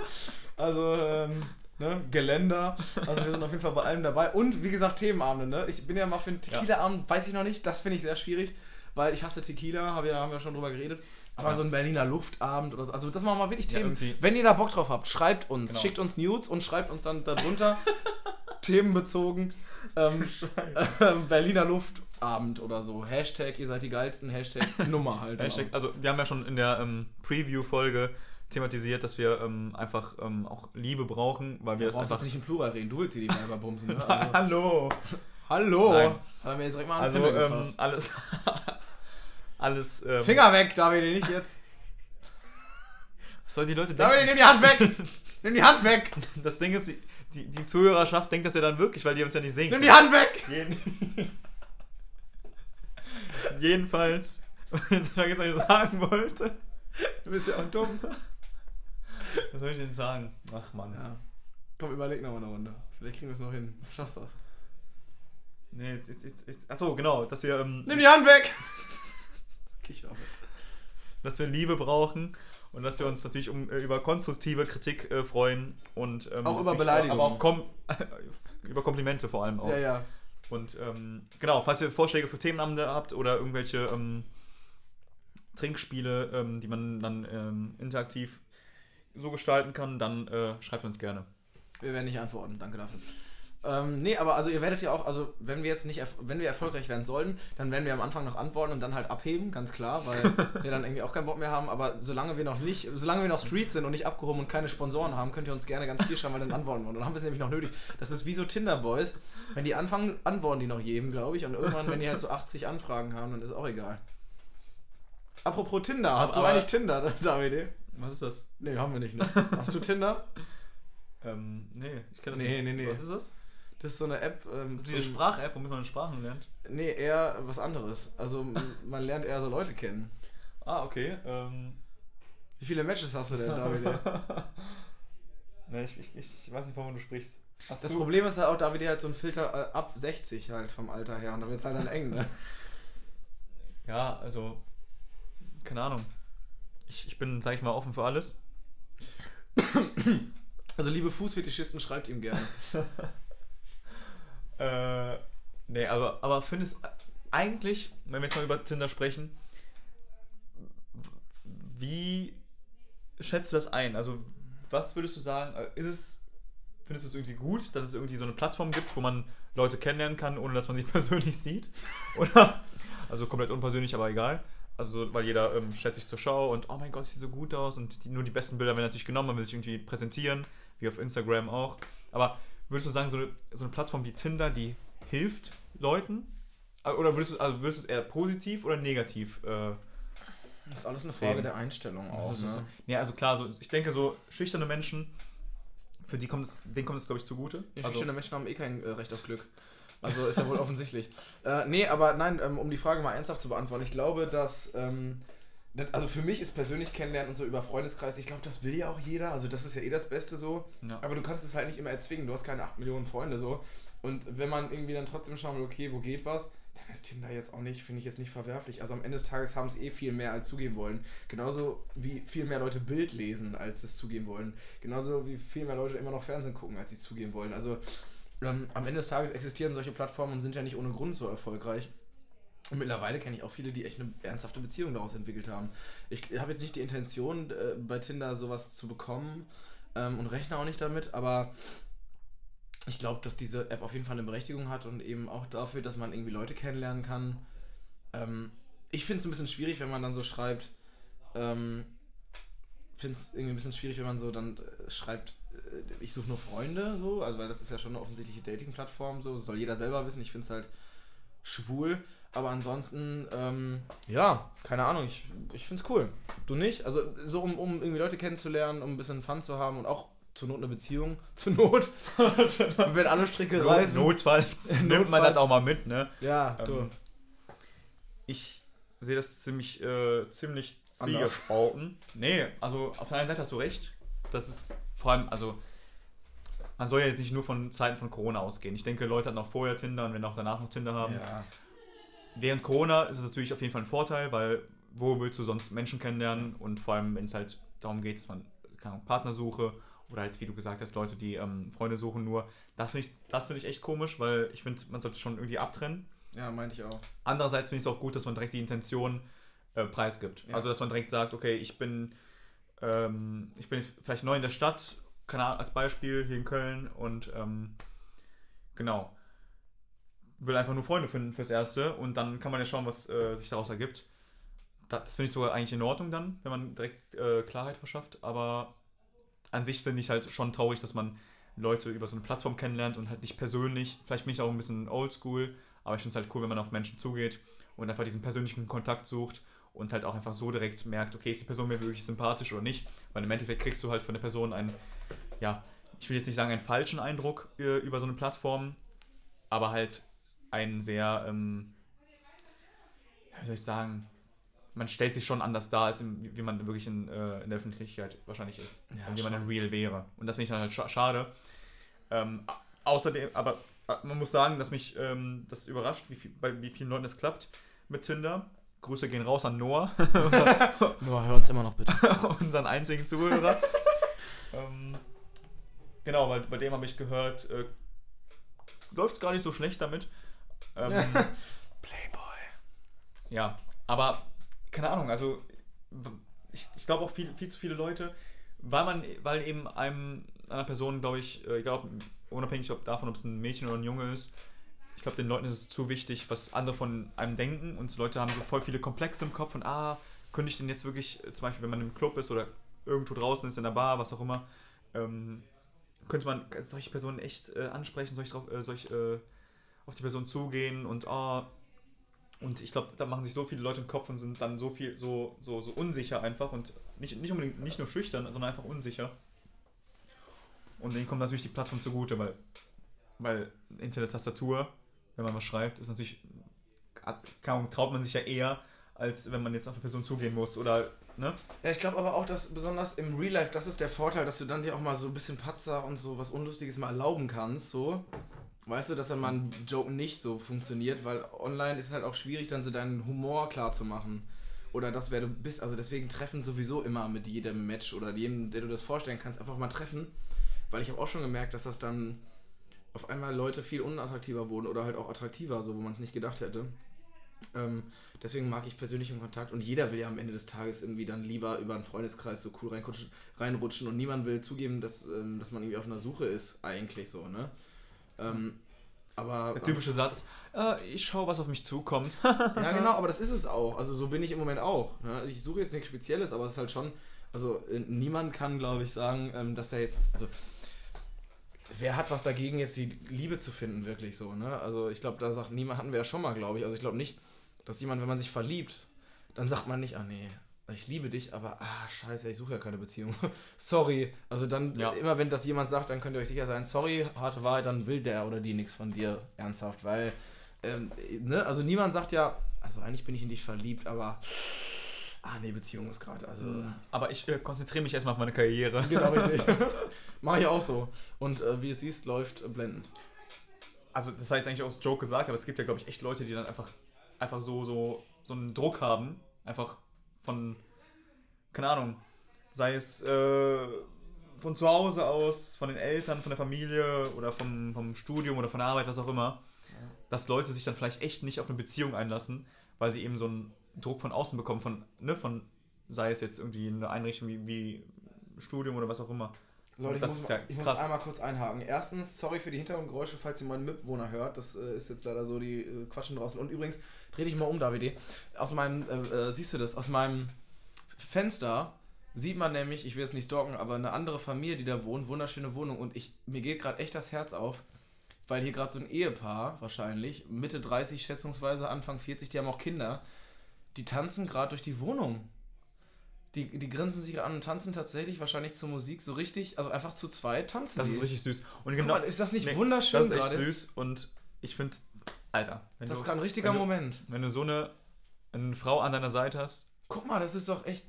Also ähm, ne? Geländer. Also wir sind auf jeden Fall bei allem dabei. Und wie gesagt, Themenabende. Ne? Ich bin ja mal für einen Tequila-Abend, weiß ich noch nicht. Das finde ich sehr schwierig, weil ich hasse Tequila, hab ja, haben wir schon drüber geredet. Aber Ja. so ein Berliner Luftabend oder so. Also das machen wir wirklich Ja, Themen. Wenn ihr da Bock drauf habt, schreibt uns. Genau. Schickt uns Nudes und schreibt uns dann darunter themenbezogen. Ähm, äh, Berliner Luftabend oder so. Hashtag, ihr seid die geilsten. Hashtag Nummer halt. Hashtag, also wir haben ja schon in der ähm, Preview-Folge thematisiert, dass wir ähm, einfach ähm, auch Liebe brauchen, weil wir Du das einfach... jetzt nicht im Plural reden. Du willst sie die Weiber bumsen, ne? Also, Hallo! hallo! Nein. Hat er mir jetzt direkt mal Also ähm, alles... alles... Ähm, Finger weg, David, nicht jetzt. Was sollen die Leute David, denken? nimm die Hand weg! nimm die Hand weg! Das Ding ist, die, die, die Zuhörerschaft denkt das ja dann wirklich, weil die uns ja nicht sehen Nimm die Hand weg! Jeden Jedenfalls, was ich sagen wollte. Du bist ja auch dumm. Was soll ich denn sagen? Ach man. Ja. Komm, überleg noch mal eine Runde. Vielleicht kriegen wir es noch hin. Schaffst das. Nee, jetzt, jetzt, jetzt, jetzt, achso, genau, dass wir, ähm, Nimm die Hand weg! Okay, ich jetzt. dass wir Liebe brauchen und dass wir uns natürlich um, äh, über konstruktive Kritik äh, freuen und ähm, Auch über Beleidigungen. Aber auch kom über Komplimente vor allem auch. Ja, ja. Und ähm, genau, falls ihr Vorschläge für Themenabende habt oder irgendwelche ähm, Trinkspiele, ähm, die man dann ähm, interaktiv so gestalten kann, dann äh, schreibt uns gerne. Wir werden nicht antworten, danke dafür. Ähm, nee, aber also ihr werdet ja auch, also wenn wir jetzt nicht, erf- wenn wir erfolgreich werden sollten, dann werden wir am Anfang noch antworten und dann halt abheben, ganz klar, weil wir dann irgendwie auch keinen Bock mehr haben. Aber solange wir noch nicht, solange wir noch Street sind und nicht abgehoben und keine Sponsoren haben, könnt ihr uns gerne ganz viel schreiben, weil dann antworten wir. Und dann haben wir es nämlich noch nötig. Das ist wie so Tinder-Boys. Wenn die anfangen, antworten die noch jedem, glaube ich. Und irgendwann, wenn die halt so 80 Anfragen haben, dann ist auch egal. Apropos Tinder, hast Aber- du eigentlich Tinder, David? Was ist das? Nee, haben wir nicht, ne? Hast du Tinder? Ähm, nee, ich kenne Nee, nee, nee. Was ist das? Das ist so eine App. Ähm, Das ist diese Sprach-App, womit man Sprachen lernt. Nee, eher was anderes. Also man lernt eher so Leute kennen. Ah, okay. Ähm, Wie viele Matches hast du denn, David? nee, ich, ich, ich weiß nicht, wovon du sprichst. Hast Das du- Problem ist halt auch, David hat so einen Filter äh, ab 60 halt vom Alter her und da wird es halt dann eng, ne? Ja, also, keine Ahnung. Ich, ich bin, sag ich mal, offen für alles. Also liebe Fußfetischisten, schreibt ihm gerne. Äh, nee, aber, aber findest eigentlich, wenn wir jetzt mal über Tinder sprechen, wie schätzt du das ein? Also, was würdest du sagen? Äh, Ist es, findest du es irgendwie gut, dass es irgendwie so eine Plattform gibt, wo man Leute kennenlernen kann, ohne dass man sie persönlich sieht? Oder, also komplett unpersönlich, aber egal. Also, weil jeder ähm, stellt sich zur Schau und oh mein Gott, sieht so gut aus und die, nur die besten Bilder werden natürlich genommen, man will sich irgendwie präsentieren. wie auf Instagram auch. Aber würdest du sagen, so eine, so eine Plattform wie Tinder, die hilft Leuten? Oder würdest du, also würdest du es eher positiv oder negativ äh, Das ist alles eine Frage der Einstellung auch. ist, Ne? ja, also klar, so, ich denke, so schüchterne Menschen, für die kommt es, denen kommt es, glaube ich, zugute. Ja, also, schüchterne Menschen haben eh kein äh, Recht auf Glück. Also ist ja wohl offensichtlich. Äh, nee, aber nein, ähm, um die Frage mal ernsthaft zu beantworten, ich glaube, dass. Ähm, also für mich ist persönlich kennenlernen und so über Freundeskreis, ich glaube, das will ja auch jeder. Also das ist ja eh das Beste so. Ja. Aber du kannst es halt nicht immer erzwingen. Du hast keine 8 Millionen Freunde so. Und wenn man irgendwie dann trotzdem schauen will, okay, wo geht was, dann ist Tinder jetzt auch nicht, finde ich jetzt nicht verwerflich. Also am Ende des Tages haben es eh viel mehr als zugeben wollen. Genauso wie viel mehr Leute Bild lesen, als es zugeben wollen. Genauso wie viel mehr Leute immer noch Fernsehen gucken, als sie zugeben wollen. Also ähm, am Ende des Tages existieren solche Plattformen und sind ja nicht ohne Grund so erfolgreich. Und mittlerweile kenne ich auch viele, die echt eine ernsthafte Beziehung daraus entwickelt haben. Ich habe jetzt nicht die Intention, äh, bei Tinder sowas zu bekommen ähm, und rechne auch nicht damit, aber ich glaube, dass diese App auf jeden Fall eine Berechtigung hat und eben auch dafür, dass man irgendwie Leute kennenlernen kann. Ähm, ich finde es ein bisschen schwierig, wenn man dann so schreibt, ähm, finde es irgendwie ein bisschen schwierig, wenn man so dann äh, schreibt, ich suche nur Freunde, so, also weil das ist ja schon eine offensichtliche Dating-Plattform, so, das soll jeder selber wissen. Ich finde es halt schwul, aber ansonsten, ähm, ja, keine Ahnung, ich, ich finde es cool. Du nicht? Also so, um, um irgendwie Leute kennenzulernen, um ein bisschen Fun zu haben und auch zur Not eine Beziehung, zur Not, wenn alle Stricke Not, reißen. notfalls nimmt man Notfalls. das auch mal mit, ne? Ja, du. Ähm, ich sehe das ziemlich, äh, ziemlich zwiegespalten. Nee, also auf der einen Seite hast du recht. Das ist vor allem, also man soll ja jetzt nicht nur von Zeiten von Corona ausgehen. Ich denke, Leute hatten auch vorher Tinder und werden auch danach noch Tinder haben. ja. Während Corona ist es natürlich auf jeden Fall ein Vorteil, weil wo willst du sonst Menschen kennenlernen und vor allem, wenn es halt darum geht, dass man keine Partnersuche oder halt, wie du gesagt hast, Leute, die ähm, Freunde suchen nur, das finde ich, das finde ich echt komisch, weil ich finde, man sollte es schon irgendwie abtrennen. ja, meinte ich auch. Andererseits finde ich es auch gut, dass man direkt die Intention äh, preisgibt. Ja. Also, dass man direkt sagt, okay, ich bin, ähm, ich bin jetzt vielleicht neu in der Stadt, keine Ahnung, als Beispiel hier in Köln und ähm, genau, will einfach nur Freunde finden fürs Erste und dann kann man ja schauen, was äh, sich daraus ergibt. Da, das finde ich sogar eigentlich in Ordnung dann, wenn man direkt äh, Klarheit verschafft, aber an sich finde ich halt schon traurig, dass man Leute über so eine Plattform kennenlernt und halt nicht persönlich. Vielleicht bin ich auch ein bisschen oldschool, aber ich finde es halt cool, wenn man auf Menschen zugeht und einfach diesen persönlichen Kontakt sucht und halt auch einfach so direkt merkt, okay, ist die Person mir wirklich sympathisch oder nicht. Weil im Endeffekt kriegst du halt von der Person einen, ja, ich will jetzt nicht sagen einen falschen Eindruck äh, über so eine Plattform, aber halt einen sehr, ähm, wie soll ich sagen, man stellt sich schon anders dar, als im, wie man wirklich in, äh, in der Öffentlichkeit wahrscheinlich ist. Ja, und wie man in real wäre. Und das finde ich dann halt scha schade. Ähm, außerdem, aber äh, man muss sagen, dass mich ähm, das überrascht, wie, viel, bei wie vielen Leuten es klappt mit Tinder. Grüße gehen raus an Noah, Nur hör uns immer noch bitte. unseren einzigen Zuhörer. ähm, genau, weil bei dem habe ich gehört, äh, läuft es gar nicht so schlecht damit. Ähm, Playboy. ja, aber keine Ahnung, also ich, ich glaube auch viel, viel zu viele Leute, weil man, weil eben einem einer Person, glaube ich, äh, egal ob, unabhängig ob davon, ob es ein Mädchen oder ein Junge ist, ich glaube, den Leuten ist es zu wichtig, was andere von einem denken und Leute haben so voll viele Komplexe im Kopf und ah, könnte ich denn jetzt wirklich, äh, zum Beispiel, wenn man im Club ist oder irgendwo draußen ist, in der Bar, was auch immer, ähm, könnte man solche Personen echt äh, ansprechen, soll ich, drauf, äh, soll ich äh, auf die Person zugehen und ah, und ich glaube, da machen sich so viele Leute im Kopf und sind dann so viel, so, so, so unsicher einfach und nicht, nicht unbedingt nicht nur schüchtern, sondern einfach unsicher. Und denen kommt natürlich die Plattform zugute, weil, weil hinter der Tastatur, wenn man was schreibt, ist natürlich, traut man sich ja eher, als wenn man jetzt auf eine Person zugehen muss oder, ne? Ja, ich glaube aber auch, dass besonders im Real Life, das ist der Vorteil, dass du dann dir auch mal so ein bisschen Patzer und so was Unlustiges mal erlauben kannst, so. Weißt du, dass dann mal ein Joke nicht so funktioniert, weil online ist es halt auch schwierig, dann so deinen Humor klar zu machen. Oder das, wer du bist. Also deswegen treffen sowieso immer mit jedem Match oder jedem, der du das vorstellen kannst, einfach mal treffen. Weil ich habe auch schon gemerkt, dass das dann auf einmal Leute viel unattraktiver wurden oder halt auch attraktiver, so wo man es nicht gedacht hätte. Ähm, deswegen mag ich persönlichen Kontakt und jeder will ja am Ende des Tages irgendwie dann lieber über einen Freundeskreis so cool reinrutschen, und niemand will zugeben, dass, ähm, dass man irgendwie auf einer Suche ist, eigentlich so, ne? Ähm, aber. Der typische Satz, äh, ich schaue, was auf mich zukommt. Ja, genau, aber das ist es auch. Also so bin ich im Moment auch. Ne? Also Ich suche jetzt nichts Spezielles, aber es ist halt schon. Also äh, niemand kann, glaube ich, sagen, ähm, dass er jetzt. Also wer hat was dagegen, jetzt die Liebe zu finden, wirklich so, ne? Also ich glaube, da sagt niemand, hatten wir ja schon mal, glaube ich. Also ich glaube nicht, dass jemand, wenn man sich verliebt, dann sagt man nicht, ah nee, ich liebe dich, aber ah, scheiße, ich suche ja keine Beziehung. sorry. Also dann, Ja. immer wenn das jemand sagt, dann könnt ihr euch sicher sein, sorry, harte Wahrheit, dann will der oder die nichts von dir ernsthaft, weil, ähm, ne, also niemand sagt ja, also eigentlich bin ich in dich verliebt, aber ah nee, Beziehung ist gerade, also. Aber ich äh, konzentriere mich erstmal auf meine Karriere. Genau, richtig. Mach ich auch so. Und äh, wie es siehst, läuft äh, blendend. Also, das jetzt eigentlich aus Joke gesagt, aber es gibt ja, glaube ich, echt Leute, die dann einfach, einfach so, so, so einen Druck haben. Einfach von, keine Ahnung, sei es äh, von zu Hause aus, von den Eltern, von der Familie oder vom, vom Studium oder von der Arbeit, was auch immer, dass Leute sich dann vielleicht echt nicht auf eine Beziehung einlassen, weil sie eben so einen Druck von außen bekommen, von, ne, von, sei es jetzt irgendwie eine Einrichtung wie, wie Studium oder was auch immer. Leute, ich, Das muss, ist mal- ja ich muss einmal kurz einhaken. Erstens, sorry für die Hintergrundgeräusche, falls ihr meinen Mitbewohner hört. Das äh, ist jetzt leider so, die äh, quatschen draußen. Und übrigens, dreh dich mal um, Davide. Aus meinem, äh, äh, siehst du das, aus meinem Fenster sieht man nämlich, ich will jetzt nicht stalken, aber eine andere Familie, die da wohnt, wunderschöne Wohnung. Und ich, mir geht gerade echt das Herz auf, weil hier gerade so ein Ehepaar, wahrscheinlich, Mitte 30 schätzungsweise, Anfang 40, die haben auch Kinder, die tanzen gerade durch die Wohnung. Die, die grinsen sich an und tanzen tatsächlich wahrscheinlich zur Musik so richtig, also einfach zu zweit tanzen Das die. ist richtig süß. Und genau, mal, ist das nicht Nee, wunderschön Das ist echt gerade? süß und ich finde, Alter, wenn Das ist gerade ein richtiger wenn du- Moment. wenn du so eine, eine Frau an deiner Seite hast. Guck mal, das ist doch echt.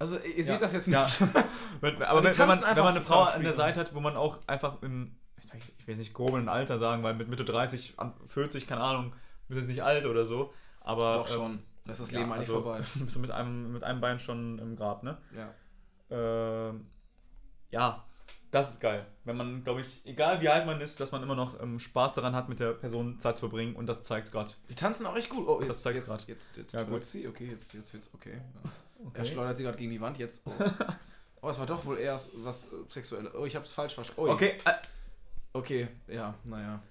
Also, ihr Ja. seht das jetzt nicht. Ja. aber wenn, wenn, man, wenn man eine Frau an der. Seite hat, wo man auch einfach im, ich, will jetzt nicht grob im Alter sagen, weil mit Mitte 30, an 40, keine Ahnung, bist jetzt nicht alt oder so, aber Doch schon. Das ist das Leben eigentlich also, vorbei. bist du mit einem, mit einem Bein schon im Grab, ne? Ja. Ähm, ja, das ist geil. Wenn man, glaube ich, egal wie alt man ist, dass man immer noch ähm, Spaß daran hat, mit der Person Zeit zu verbringen und das zeigt gerade. Die tanzen auch echt gut. Oh, jetzt, Das zeigt's jetzt, grad. jetzt, jetzt, Ja, gut. sie. Okay, jetzt, jetzt wird's okay. Ja. Okay. Er schleudert sie gerade gegen die Wand. Jetzt. Oh. oh, es war doch wohl eher was Sexuelles. Oh, ich hab's falsch verstanden. Oh, Okay, äh, Okay, ja, naja.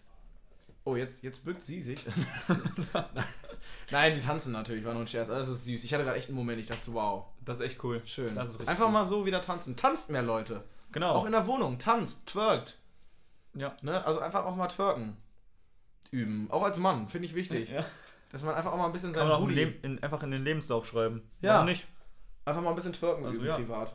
Oh, jetzt, jetzt bückt sie sich. Nein, die tanzen natürlich, war nur ein Scherz. Das ist süß. Ich hatte gerade echt einen Moment, ich dachte wow, das ist echt cool. schön. Das ist richtig Einfach cool. mal so wieder tanzen. Tanzt mehr, Leute. Genau. Auch in der Wohnung, tanzt, twerkt. ja. Ne? Also einfach auch mal twerken. Üben. Auch als Mann, finde ich wichtig. ja. Dass man einfach auch mal ein bisschen sein einfach in den Lebenslauf schreiben. Ja. Warum nicht? einfach mal ein bisschen twerken Also, üben ja. privat.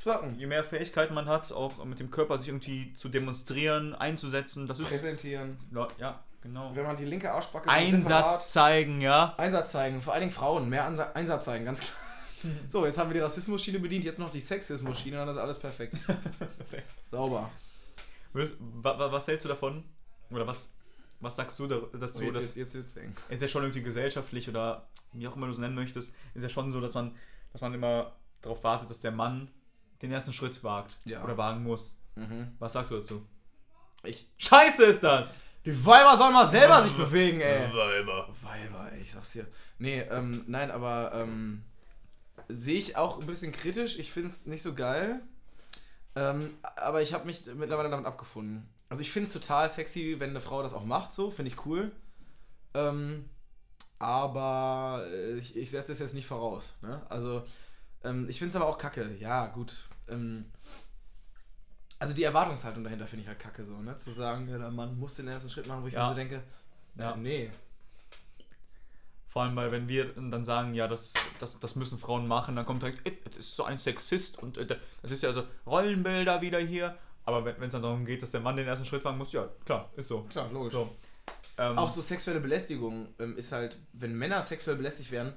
Twerken. Je mehr Fähigkeiten man hat, auch mit dem Körper sich irgendwie zu demonstrieren, einzusetzen, das ist. Präsentieren. Ja, genau. Wenn man die linke Arschbacke Einsatz zeigen, ja. Einsatz zeigen, vor allen Dingen Frauen, mehr Ansa Einsatz zeigen, ganz klar. So, jetzt haben wir die Rassismus-Schiene bedient, jetzt noch die Sexismus-Schiene, dann ist alles perfekt. Sauber. Was, wa- was hältst du davon? Oder was, was sagst du da, dazu? So, jetzt, dass, jetzt, jetzt, jetzt ist ja schon irgendwie gesellschaftlich oder wie auch immer du es nennen möchtest, ist ja schon so, dass man, dass man immer darauf wartet, dass der Mann den ersten Schritt wagt Ja. oder wagen muss. Mhm. Was sagst du dazu? Ich, Scheiße ist das! die Weiber sollen mal selber sich bewegen, ey. Weiber. Weiber, ey, ich sag's dir. Nee, ähm, nein, aber ähm, sehe ich auch ein bisschen kritisch. Ich find's nicht so geil. Ähm, aber ich habe mich mittlerweile damit abgefunden. Also ich find's total sexy, wenn eine Frau das auch macht, so, finde ich cool. Ähm, aber äh, ich, ich setze das jetzt nicht voraus. Ne? Also ähm, ich find's aber auch kacke. Ja, gut. Ähm, also die Erwartungshaltung dahinter finde ich halt kacke so, ne? Zu sagen, ja, der Mann muss den ersten Schritt machen, wo ich Ja. mir so denke, Ja. ja, nee. Vor allem, weil wenn wir dann sagen, ja, das, das, das müssen Frauen machen, dann kommt direkt, "Ey, das ist so ein Sexist und äh, das ist ja so Rollenbilder wieder hier. Aber wenn es dann darum geht, dass der Mann den ersten Schritt wagen muss, ja, klar, ist so. Klar, logisch. so. Ähm, Auch so sexuelle Belästigung ähm, ist halt, wenn Männer sexuell belästigt werden,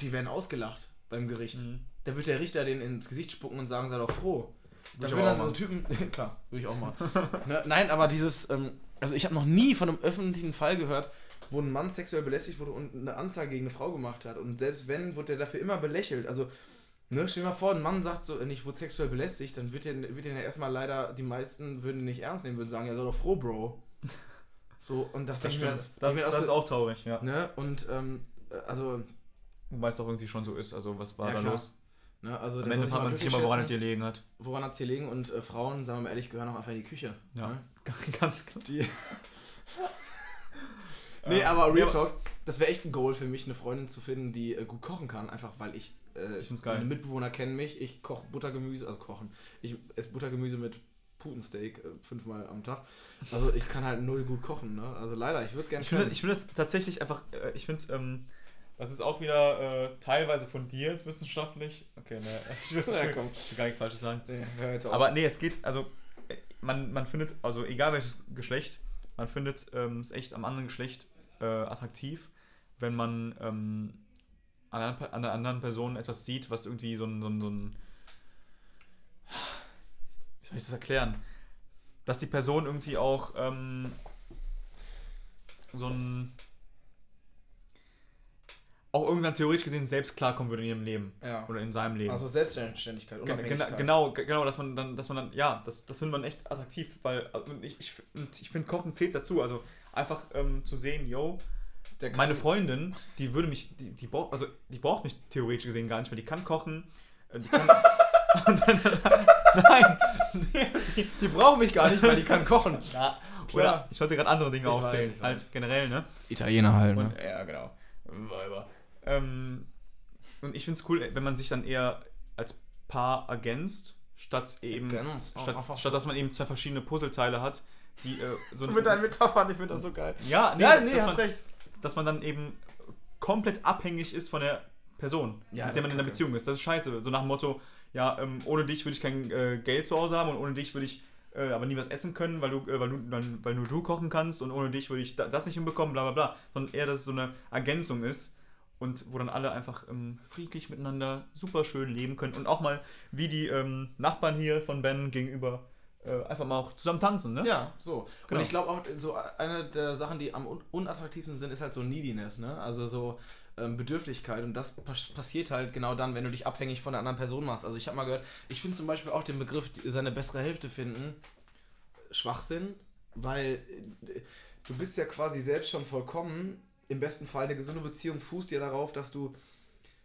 die werden ausgelacht beim Gericht. Mhm. Da wird der Richter denen ins Gesicht spucken und sagen, sei doch froh. Da würden dann so Typen, klar, würde ich auch mal. ne, nein, aber dieses, ähm, also ich habe noch nie von einem öffentlichen Fall gehört, wo ein Mann sexuell belästigt wurde und eine Anzeige gegen eine Frau gemacht hat. Und selbst wenn, wird der dafür immer belächelt. Also, ne, stell dir mal vor, ein Mann sagt so, ich wurde sexuell belästigt, dann wird den, wird den ja erstmal leider, die meisten würden ihn nicht ernst nehmen, würden sagen, ja, sei doch froh, Bro. So, und das, das mir- stimmt. Das, mir das ist so- auch traurig, ja. Ne? Und ähm, äh, also, Wobei es auch irgendwie schon so ist. Also, was war Ja, da klar. los? Ne, also Am Ende fragt man sich immer, woran es hier liegen hat. Woran hat es hier liegen? Und äh, Frauen, sagen wir mal ehrlich, gehören auch einfach in die Küche. Ja. Ne? Ganz klar. Die. nee, Ähm, aber Real Talk, das wäre echt ein Goal für mich, eine Freundin zu finden, die äh, gut kochen kann, einfach weil ich. Äh, Ich. Meine Mitbewohner kennen mich, ich koche Buttergemüse, also kochen. Ich esse Buttergemüse mit Putensteak äh, fünfmal am Tag. Also ich kann halt null gut kochen, ne? Also leider, ich würde es gerne Ich finde find das tatsächlich einfach, äh, ich finde, ähm, das ist auch wieder äh, teilweise fundiert wissenschaftlich. Okay, ne, ich will, Ja, ich komm. will gar nichts Falsches sagen. Nee. Aber nee, es geht, also äh, man, man findet, also egal welches Geschlecht, man findet ähm, es echt am anderen Geschlecht äh, attraktiv, wenn man ähm, an, einer, an einer anderen Person etwas sieht, was irgendwie so ein, so ein, so ein wie soll ich das erklären? Dass die Person irgendwie auch ähm, so ein auch irgendwann theoretisch gesehen selbst klarkommen würde in ihrem Leben ja. oder in seinem Leben. Also Selbstständigkeit, Unabhängigkeit. Genau, genau, ge- genau, dass man dann, dass man dann, ja, das, das findet man echt attraktiv, weil also ich, ich, ich finde Kochen zählt dazu, also einfach ähm, zu sehen, yo, meine Freundin, die würde mich, die, die braucht, also die braucht mich theoretisch gesehen gar nicht, weil die kann kochen, äh, die kann, dann, nein, die, Die braucht mich gar nicht, weil die kann kochen. ja, oder ich wollte gerade andere Dinge Ich aufzählen, weiß, halt weiß. generell, ne? Italiener halt, Und, ja, genau. Weiber. Ähm, und ich finde es cool, wenn man sich dann eher als Paar ergänzt, statt eben, Ergänzt, statt, einfach statt dass man eben zwei verschiedene Puzzleteile hat, die äh, so Mit deinen Metaphern, ich finde das so geil. ja, nee, Ja, nee, dass, hast man, recht. dass man dann eben komplett abhängig ist von der Person, Ja, mit der man in der. Beziehung ist. Das ist scheiße. So nach dem Motto, ja, ähm, ohne dich würde ich kein äh, Geld zu Hause haben und ohne dich würde ich äh, aber nie was essen können, weil du, äh, weil du, weil nur du kochen kannst und ohne dich würde ich da, das nicht hinbekommen, bla bla bla. Sondern eher, dass es so eine Ergänzung ist und wo dann alle einfach ähm, friedlich miteinander super schön leben können und auch mal wie die ähm, Nachbarn hier von Ben gegenüber äh, einfach mal auch zusammen tanzen, ne? Ja, so. Genau. Und ich glaube auch, so eine der Sachen, die am un unattraktivsten sind, ist halt so Neediness, ne? Also so ähm, Bedürftigkeit. Und das pas passiert halt genau dann, wenn du dich abhängig von einer anderen Person machst. Also ich habe mal gehört, ich finde zum Beispiel auch den Begriff seine bessere Hälfte finden Schwachsinn, weil äh, du bist ja quasi selbst schon vollkommen. Im besten Fall eine gesunde Beziehung fußt ja darauf, dass du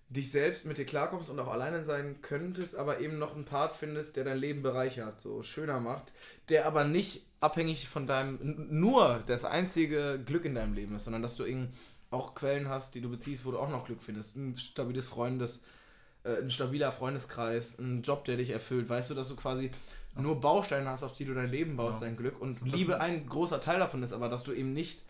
dich selbst mit dir klarkommst und auch alleine sein könntest, aber eben noch einen Part findest, der dein Leben bereichert, so schöner macht, der aber nicht abhängig von deinem, nur das einzige Glück in deinem Leben ist, sondern dass du eben auch Quellen hast, die du beziehst, wo du auch noch Glück findest. Ein stabiles Freundes, äh, ein stabiler Freundeskreis, ein Job, der dich erfüllt. Weißt du, dass du quasi nur Bausteine hast, auf die du dein Leben baust, Ja. dein Glück. Und Liebe ein großer Teil davon ist, aber dass du eben nicht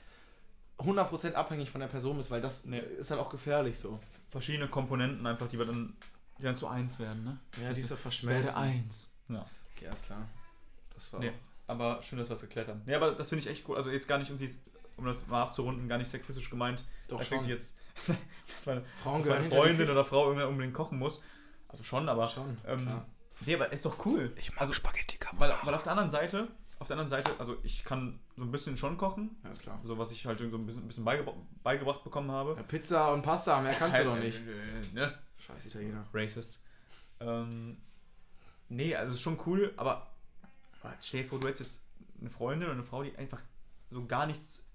100% abhängig von der Person bist, weil das Nee. ist halt auch gefährlich so. Verschiedene Komponenten einfach, die wir dann, die dann zu eins werden, ne? Ja, Das die ist so Werde eins. Ja. Okay, alles klar. Das war Nee, aber schön, dass wir es geklärt haben. Nee, aber das finde ich echt cool. Also jetzt gar nicht irgendwie, um das mal abzurunden, gar nicht sexistisch gemeint. Doch dass schon. jetzt, dass meine, Frauen dass meine Freundin oder Frau irgendwann unbedingt kochen muss. Also schon, aber. Schon, Ähm, klar. nee, aber ist doch cool. Ich mag also, Spaghetti weil, weil auf der anderen Seite, auf der anderen Seite, also ich kann so ein bisschen schon kochen. Alles klar. So was ich halt so ein bisschen, ein bisschen beigebra beigebracht bekommen habe. Ja, Pizza und Pasta, mehr kannst du doch nicht. Äh, Ne? Scheiß Italiener. Racist. Ähm, nee, also es ist schon cool, aber stell dir vor, du hättest jetzt eine Freundin oder eine Frau, die einfach so gar nichts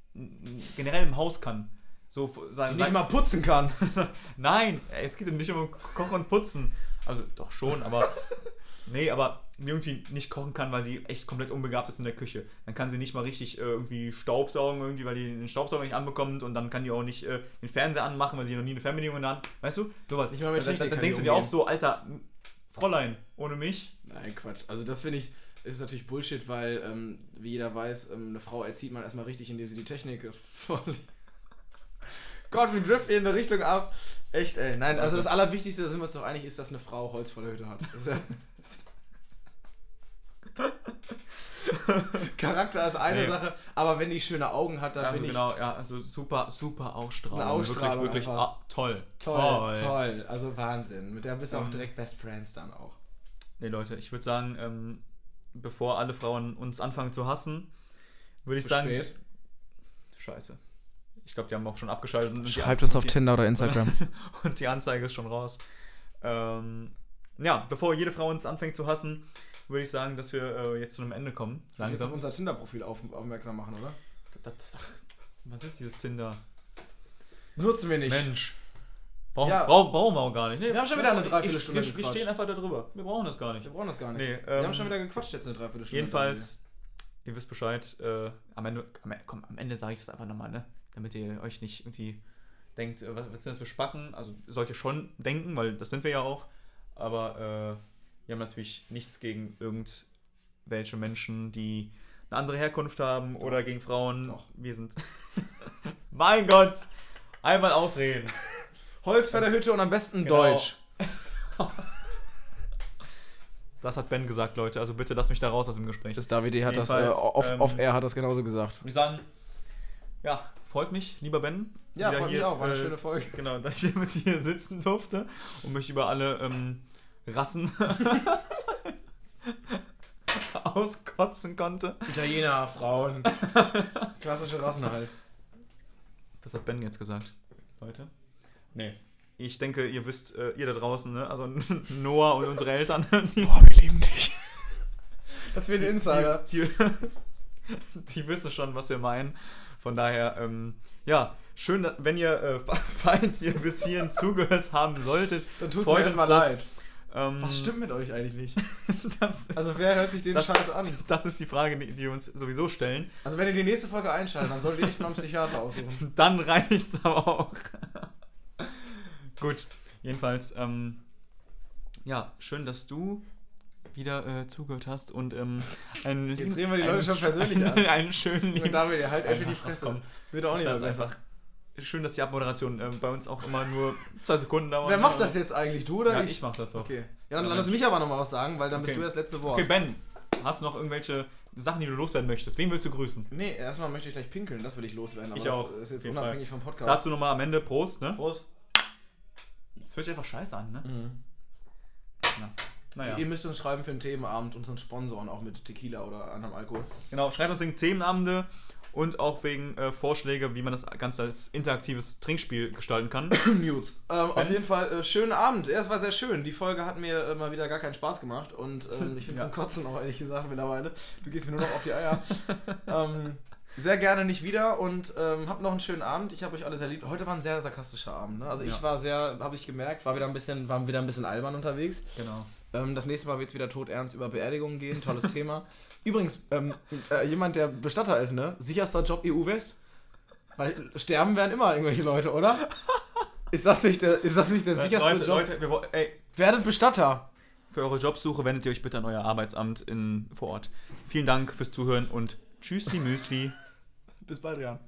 generell im Haus kann. So, sa- Die nicht mal putzen kann. Nein, es geht nicht um Kochen und Putzen. Also doch schon, aber nee, aber irgendwie nicht kochen kann, weil sie echt komplett unbegabt ist in der Küche. Dann kann sie nicht mal richtig äh, irgendwie Staubsaugen, irgendwie, weil die den Staubsauger nicht anbekommt und dann kann die auch nicht äh, den Fernseher anmachen, weil sie noch nie eine Fernbedienung in der Hand. Weißt du? Sowas. Nicht mal mit dann, dann, dann denkst du dir auch so, Alter, Fräulein, ohne mich. Nein, Quatsch. Also das finde ich, ist natürlich Bullshit, weil, ähm, wie jeder weiß, ähm, eine Frau erzieht man erstmal richtig, indem sie die Technik vorliegt. Gott, wir driften in eine Richtung ab. Echt, ey. Nein, also das Allerwichtigste, da sind wir uns doch einig, ist, dass eine Frau Holz vor der Hütte hat. Charakter ist eine Nee. Sache, aber wenn die schöne Augen hat, dann Also bin genau, ja, also super, super Ausstrahlung. Eine Ausstrahlung Wirklich, wirklich ah, toll. ich toll, toll, Also Wahnsinn. Mit der bist du auch Ähm, direkt Best Friends dann auch. Nee, Leute, ich würde sagen, ähm, bevor alle Frauen uns anfangen zu hassen, würde ich sagen. spät. Scheiße. Ich glaube, die haben auch schon abgeschaltet. und die- Schreibt uns auf die- Tinder oder Instagram. Und die Anzeige ist schon raus. Ähm, ja, bevor jede Frau uns anfängt zu hassen, würde ich sagen, dass wir äh, jetzt zu einem Ende kommen. Jetzt auf Langsam. unser Tinder-Profil auf, aufmerksam machen, oder? Das- das- ach, Was ist dieses Tinder? Nutzen wir nicht. Mensch. Brauchen, Ja. brauchen, brauchen wir auch gar nicht. Nee, Wir haben schon wieder eine ich- Dreiviertelstunde Wir, wir gequatscht. stehen einfach da drüber. Wir brauchen das gar nicht. Wir brauchen das gar nicht. Nee, wir ähm, haben schon wieder gequatscht jetzt eine Dreiviertelstunde. Jedenfalls, ihr wisst Bescheid, äh, am Ende, am, Ende- komm, am Ende sage ich das einfach nochmal, ne? Damit ihr euch nicht irgendwie denkt, äh, was, was sind das für Spacken? Also sollt ihr schon denken, weil das sind wir ja auch. Aber äh, wir haben natürlich nichts gegen irgend welche Menschen, die eine andere Herkunft haben oder gegen Frauen. Doch. Wir sind. mein Gott! Einmal ausreden. Holz vor der Hütte und am besten Genau. Deutsch. Das hat Ben gesagt, Leute. Also bitte lasst mich da raus aus dem Gespräch. Das Davide hat das, äh, off, ähm, off air hat das genauso gesagt. Wir sagen, ja, freut mich, lieber Ben. Ja, freut mich auch, war eine äh, schöne Folge. Genau, dass ich hier mit dir sitzen durfte und mich über alle ähm, Rassen auskotzen konnte. Italiener, Frauen. Klassische Rassen halt. Das hat Ben jetzt gesagt, Leute. Nee. Ich denke, ihr wisst, äh, ihr da draußen, ne? also Noah und unsere Eltern, die, Boah, wir lieben dich. Das wird ein Insider. die, die wissen schon, was wir meinen. Von daher, ähm, ja, schön, wenn ihr, äh, falls ihr bis hierhin zugehört haben solltet, Dann freut mir das. leid. Ähm, Was stimmt mit euch eigentlich nicht? Ist, Also wer hört sich den das, Scheiß an? das ist die Frage, die, wir uns sowieso stellen. Also wenn ihr die nächste Folge einschaltet, dann solltet ihr echt mal einen Psychiater aussuchen. Dann reicht's aber auch. Gut, jedenfalls, ähm, ja, schön, dass du wieder äh, zugehört hast und ähm, einen Jetzt reden wir die Leute schon sch- persönlich einen, an. einen schönen Und ihr halt einfach die Fresse. komm. Wird auch nicht besser. einfach schön, dass die Abmoderation äh, bei uns auch immer nur zwei Sekunden dauert. Wer macht das jetzt eigentlich? Du oder Ja, ich? ich mach das doch. Okay. Ja, dann Ja, lass mich aber noch mal was sagen, weil dann bist Okay. du das letzte Wort. Okay, Ben, hast du noch irgendwelche Sachen, die du loswerden möchtest? Wen willst du grüßen? Nee, erstmal möchte ich gleich pinkeln, das will ich loswerden. Aber Ich das auch, ist auf jetzt unabhängig vom Podcast. Dazu nochmal am Ende Prost, ne? Prost. Das hört sich einfach scheiße an, ne? Mhm. Na, naja. Ihr müsst uns schreiben für einen Themenabend und uns sponsoren, auch mit Tequila oder anderem Alkohol. Genau, schreibt uns wegen Themenabende und auch wegen äh, Vorschläge, wie man das Ganze als interaktives Trinkspiel gestalten kann. Mutes. Ähm, auf jeden Fall äh, schönen Abend. Ja, es war sehr schön. Die Folge hat mir äh, mal wieder gar keinen Spaß gemacht und ähm, ich finde es Ja. zum Kotzen auch ehrlich gesagt mittlerweile. Du gehst mir nur noch auf die Eier. ähm, sehr gerne nicht wieder und ähm, habt noch einen schönen Abend. Ich habe euch alle sehr lieb. Heute war ein sehr sarkastischer Abend. Ne? Also ich Ja. war sehr, habe ich gemerkt, war wieder ein bisschen, waren wieder ein bisschen albern unterwegs. Genau. Ähm, das nächste Mal wird es wieder todernst über Beerdigungen gehen. Tolles Thema. Übrigens, ähm, äh, jemand, der Bestatter ist, ne? Sicherster Job EU-West? Weil sterben werden immer irgendwelche Leute, oder? Ist das nicht der, ist das nicht der sicherste Leute, Job? Leute, wir, wollen- ey, Werdet Bestatter. für eure Jobsuche wendet ihr euch bitte an euer Arbeitsamt in, vor Ort. Vielen Dank fürs Zuhören und tschüssli Müsli. Bis bald, Jan.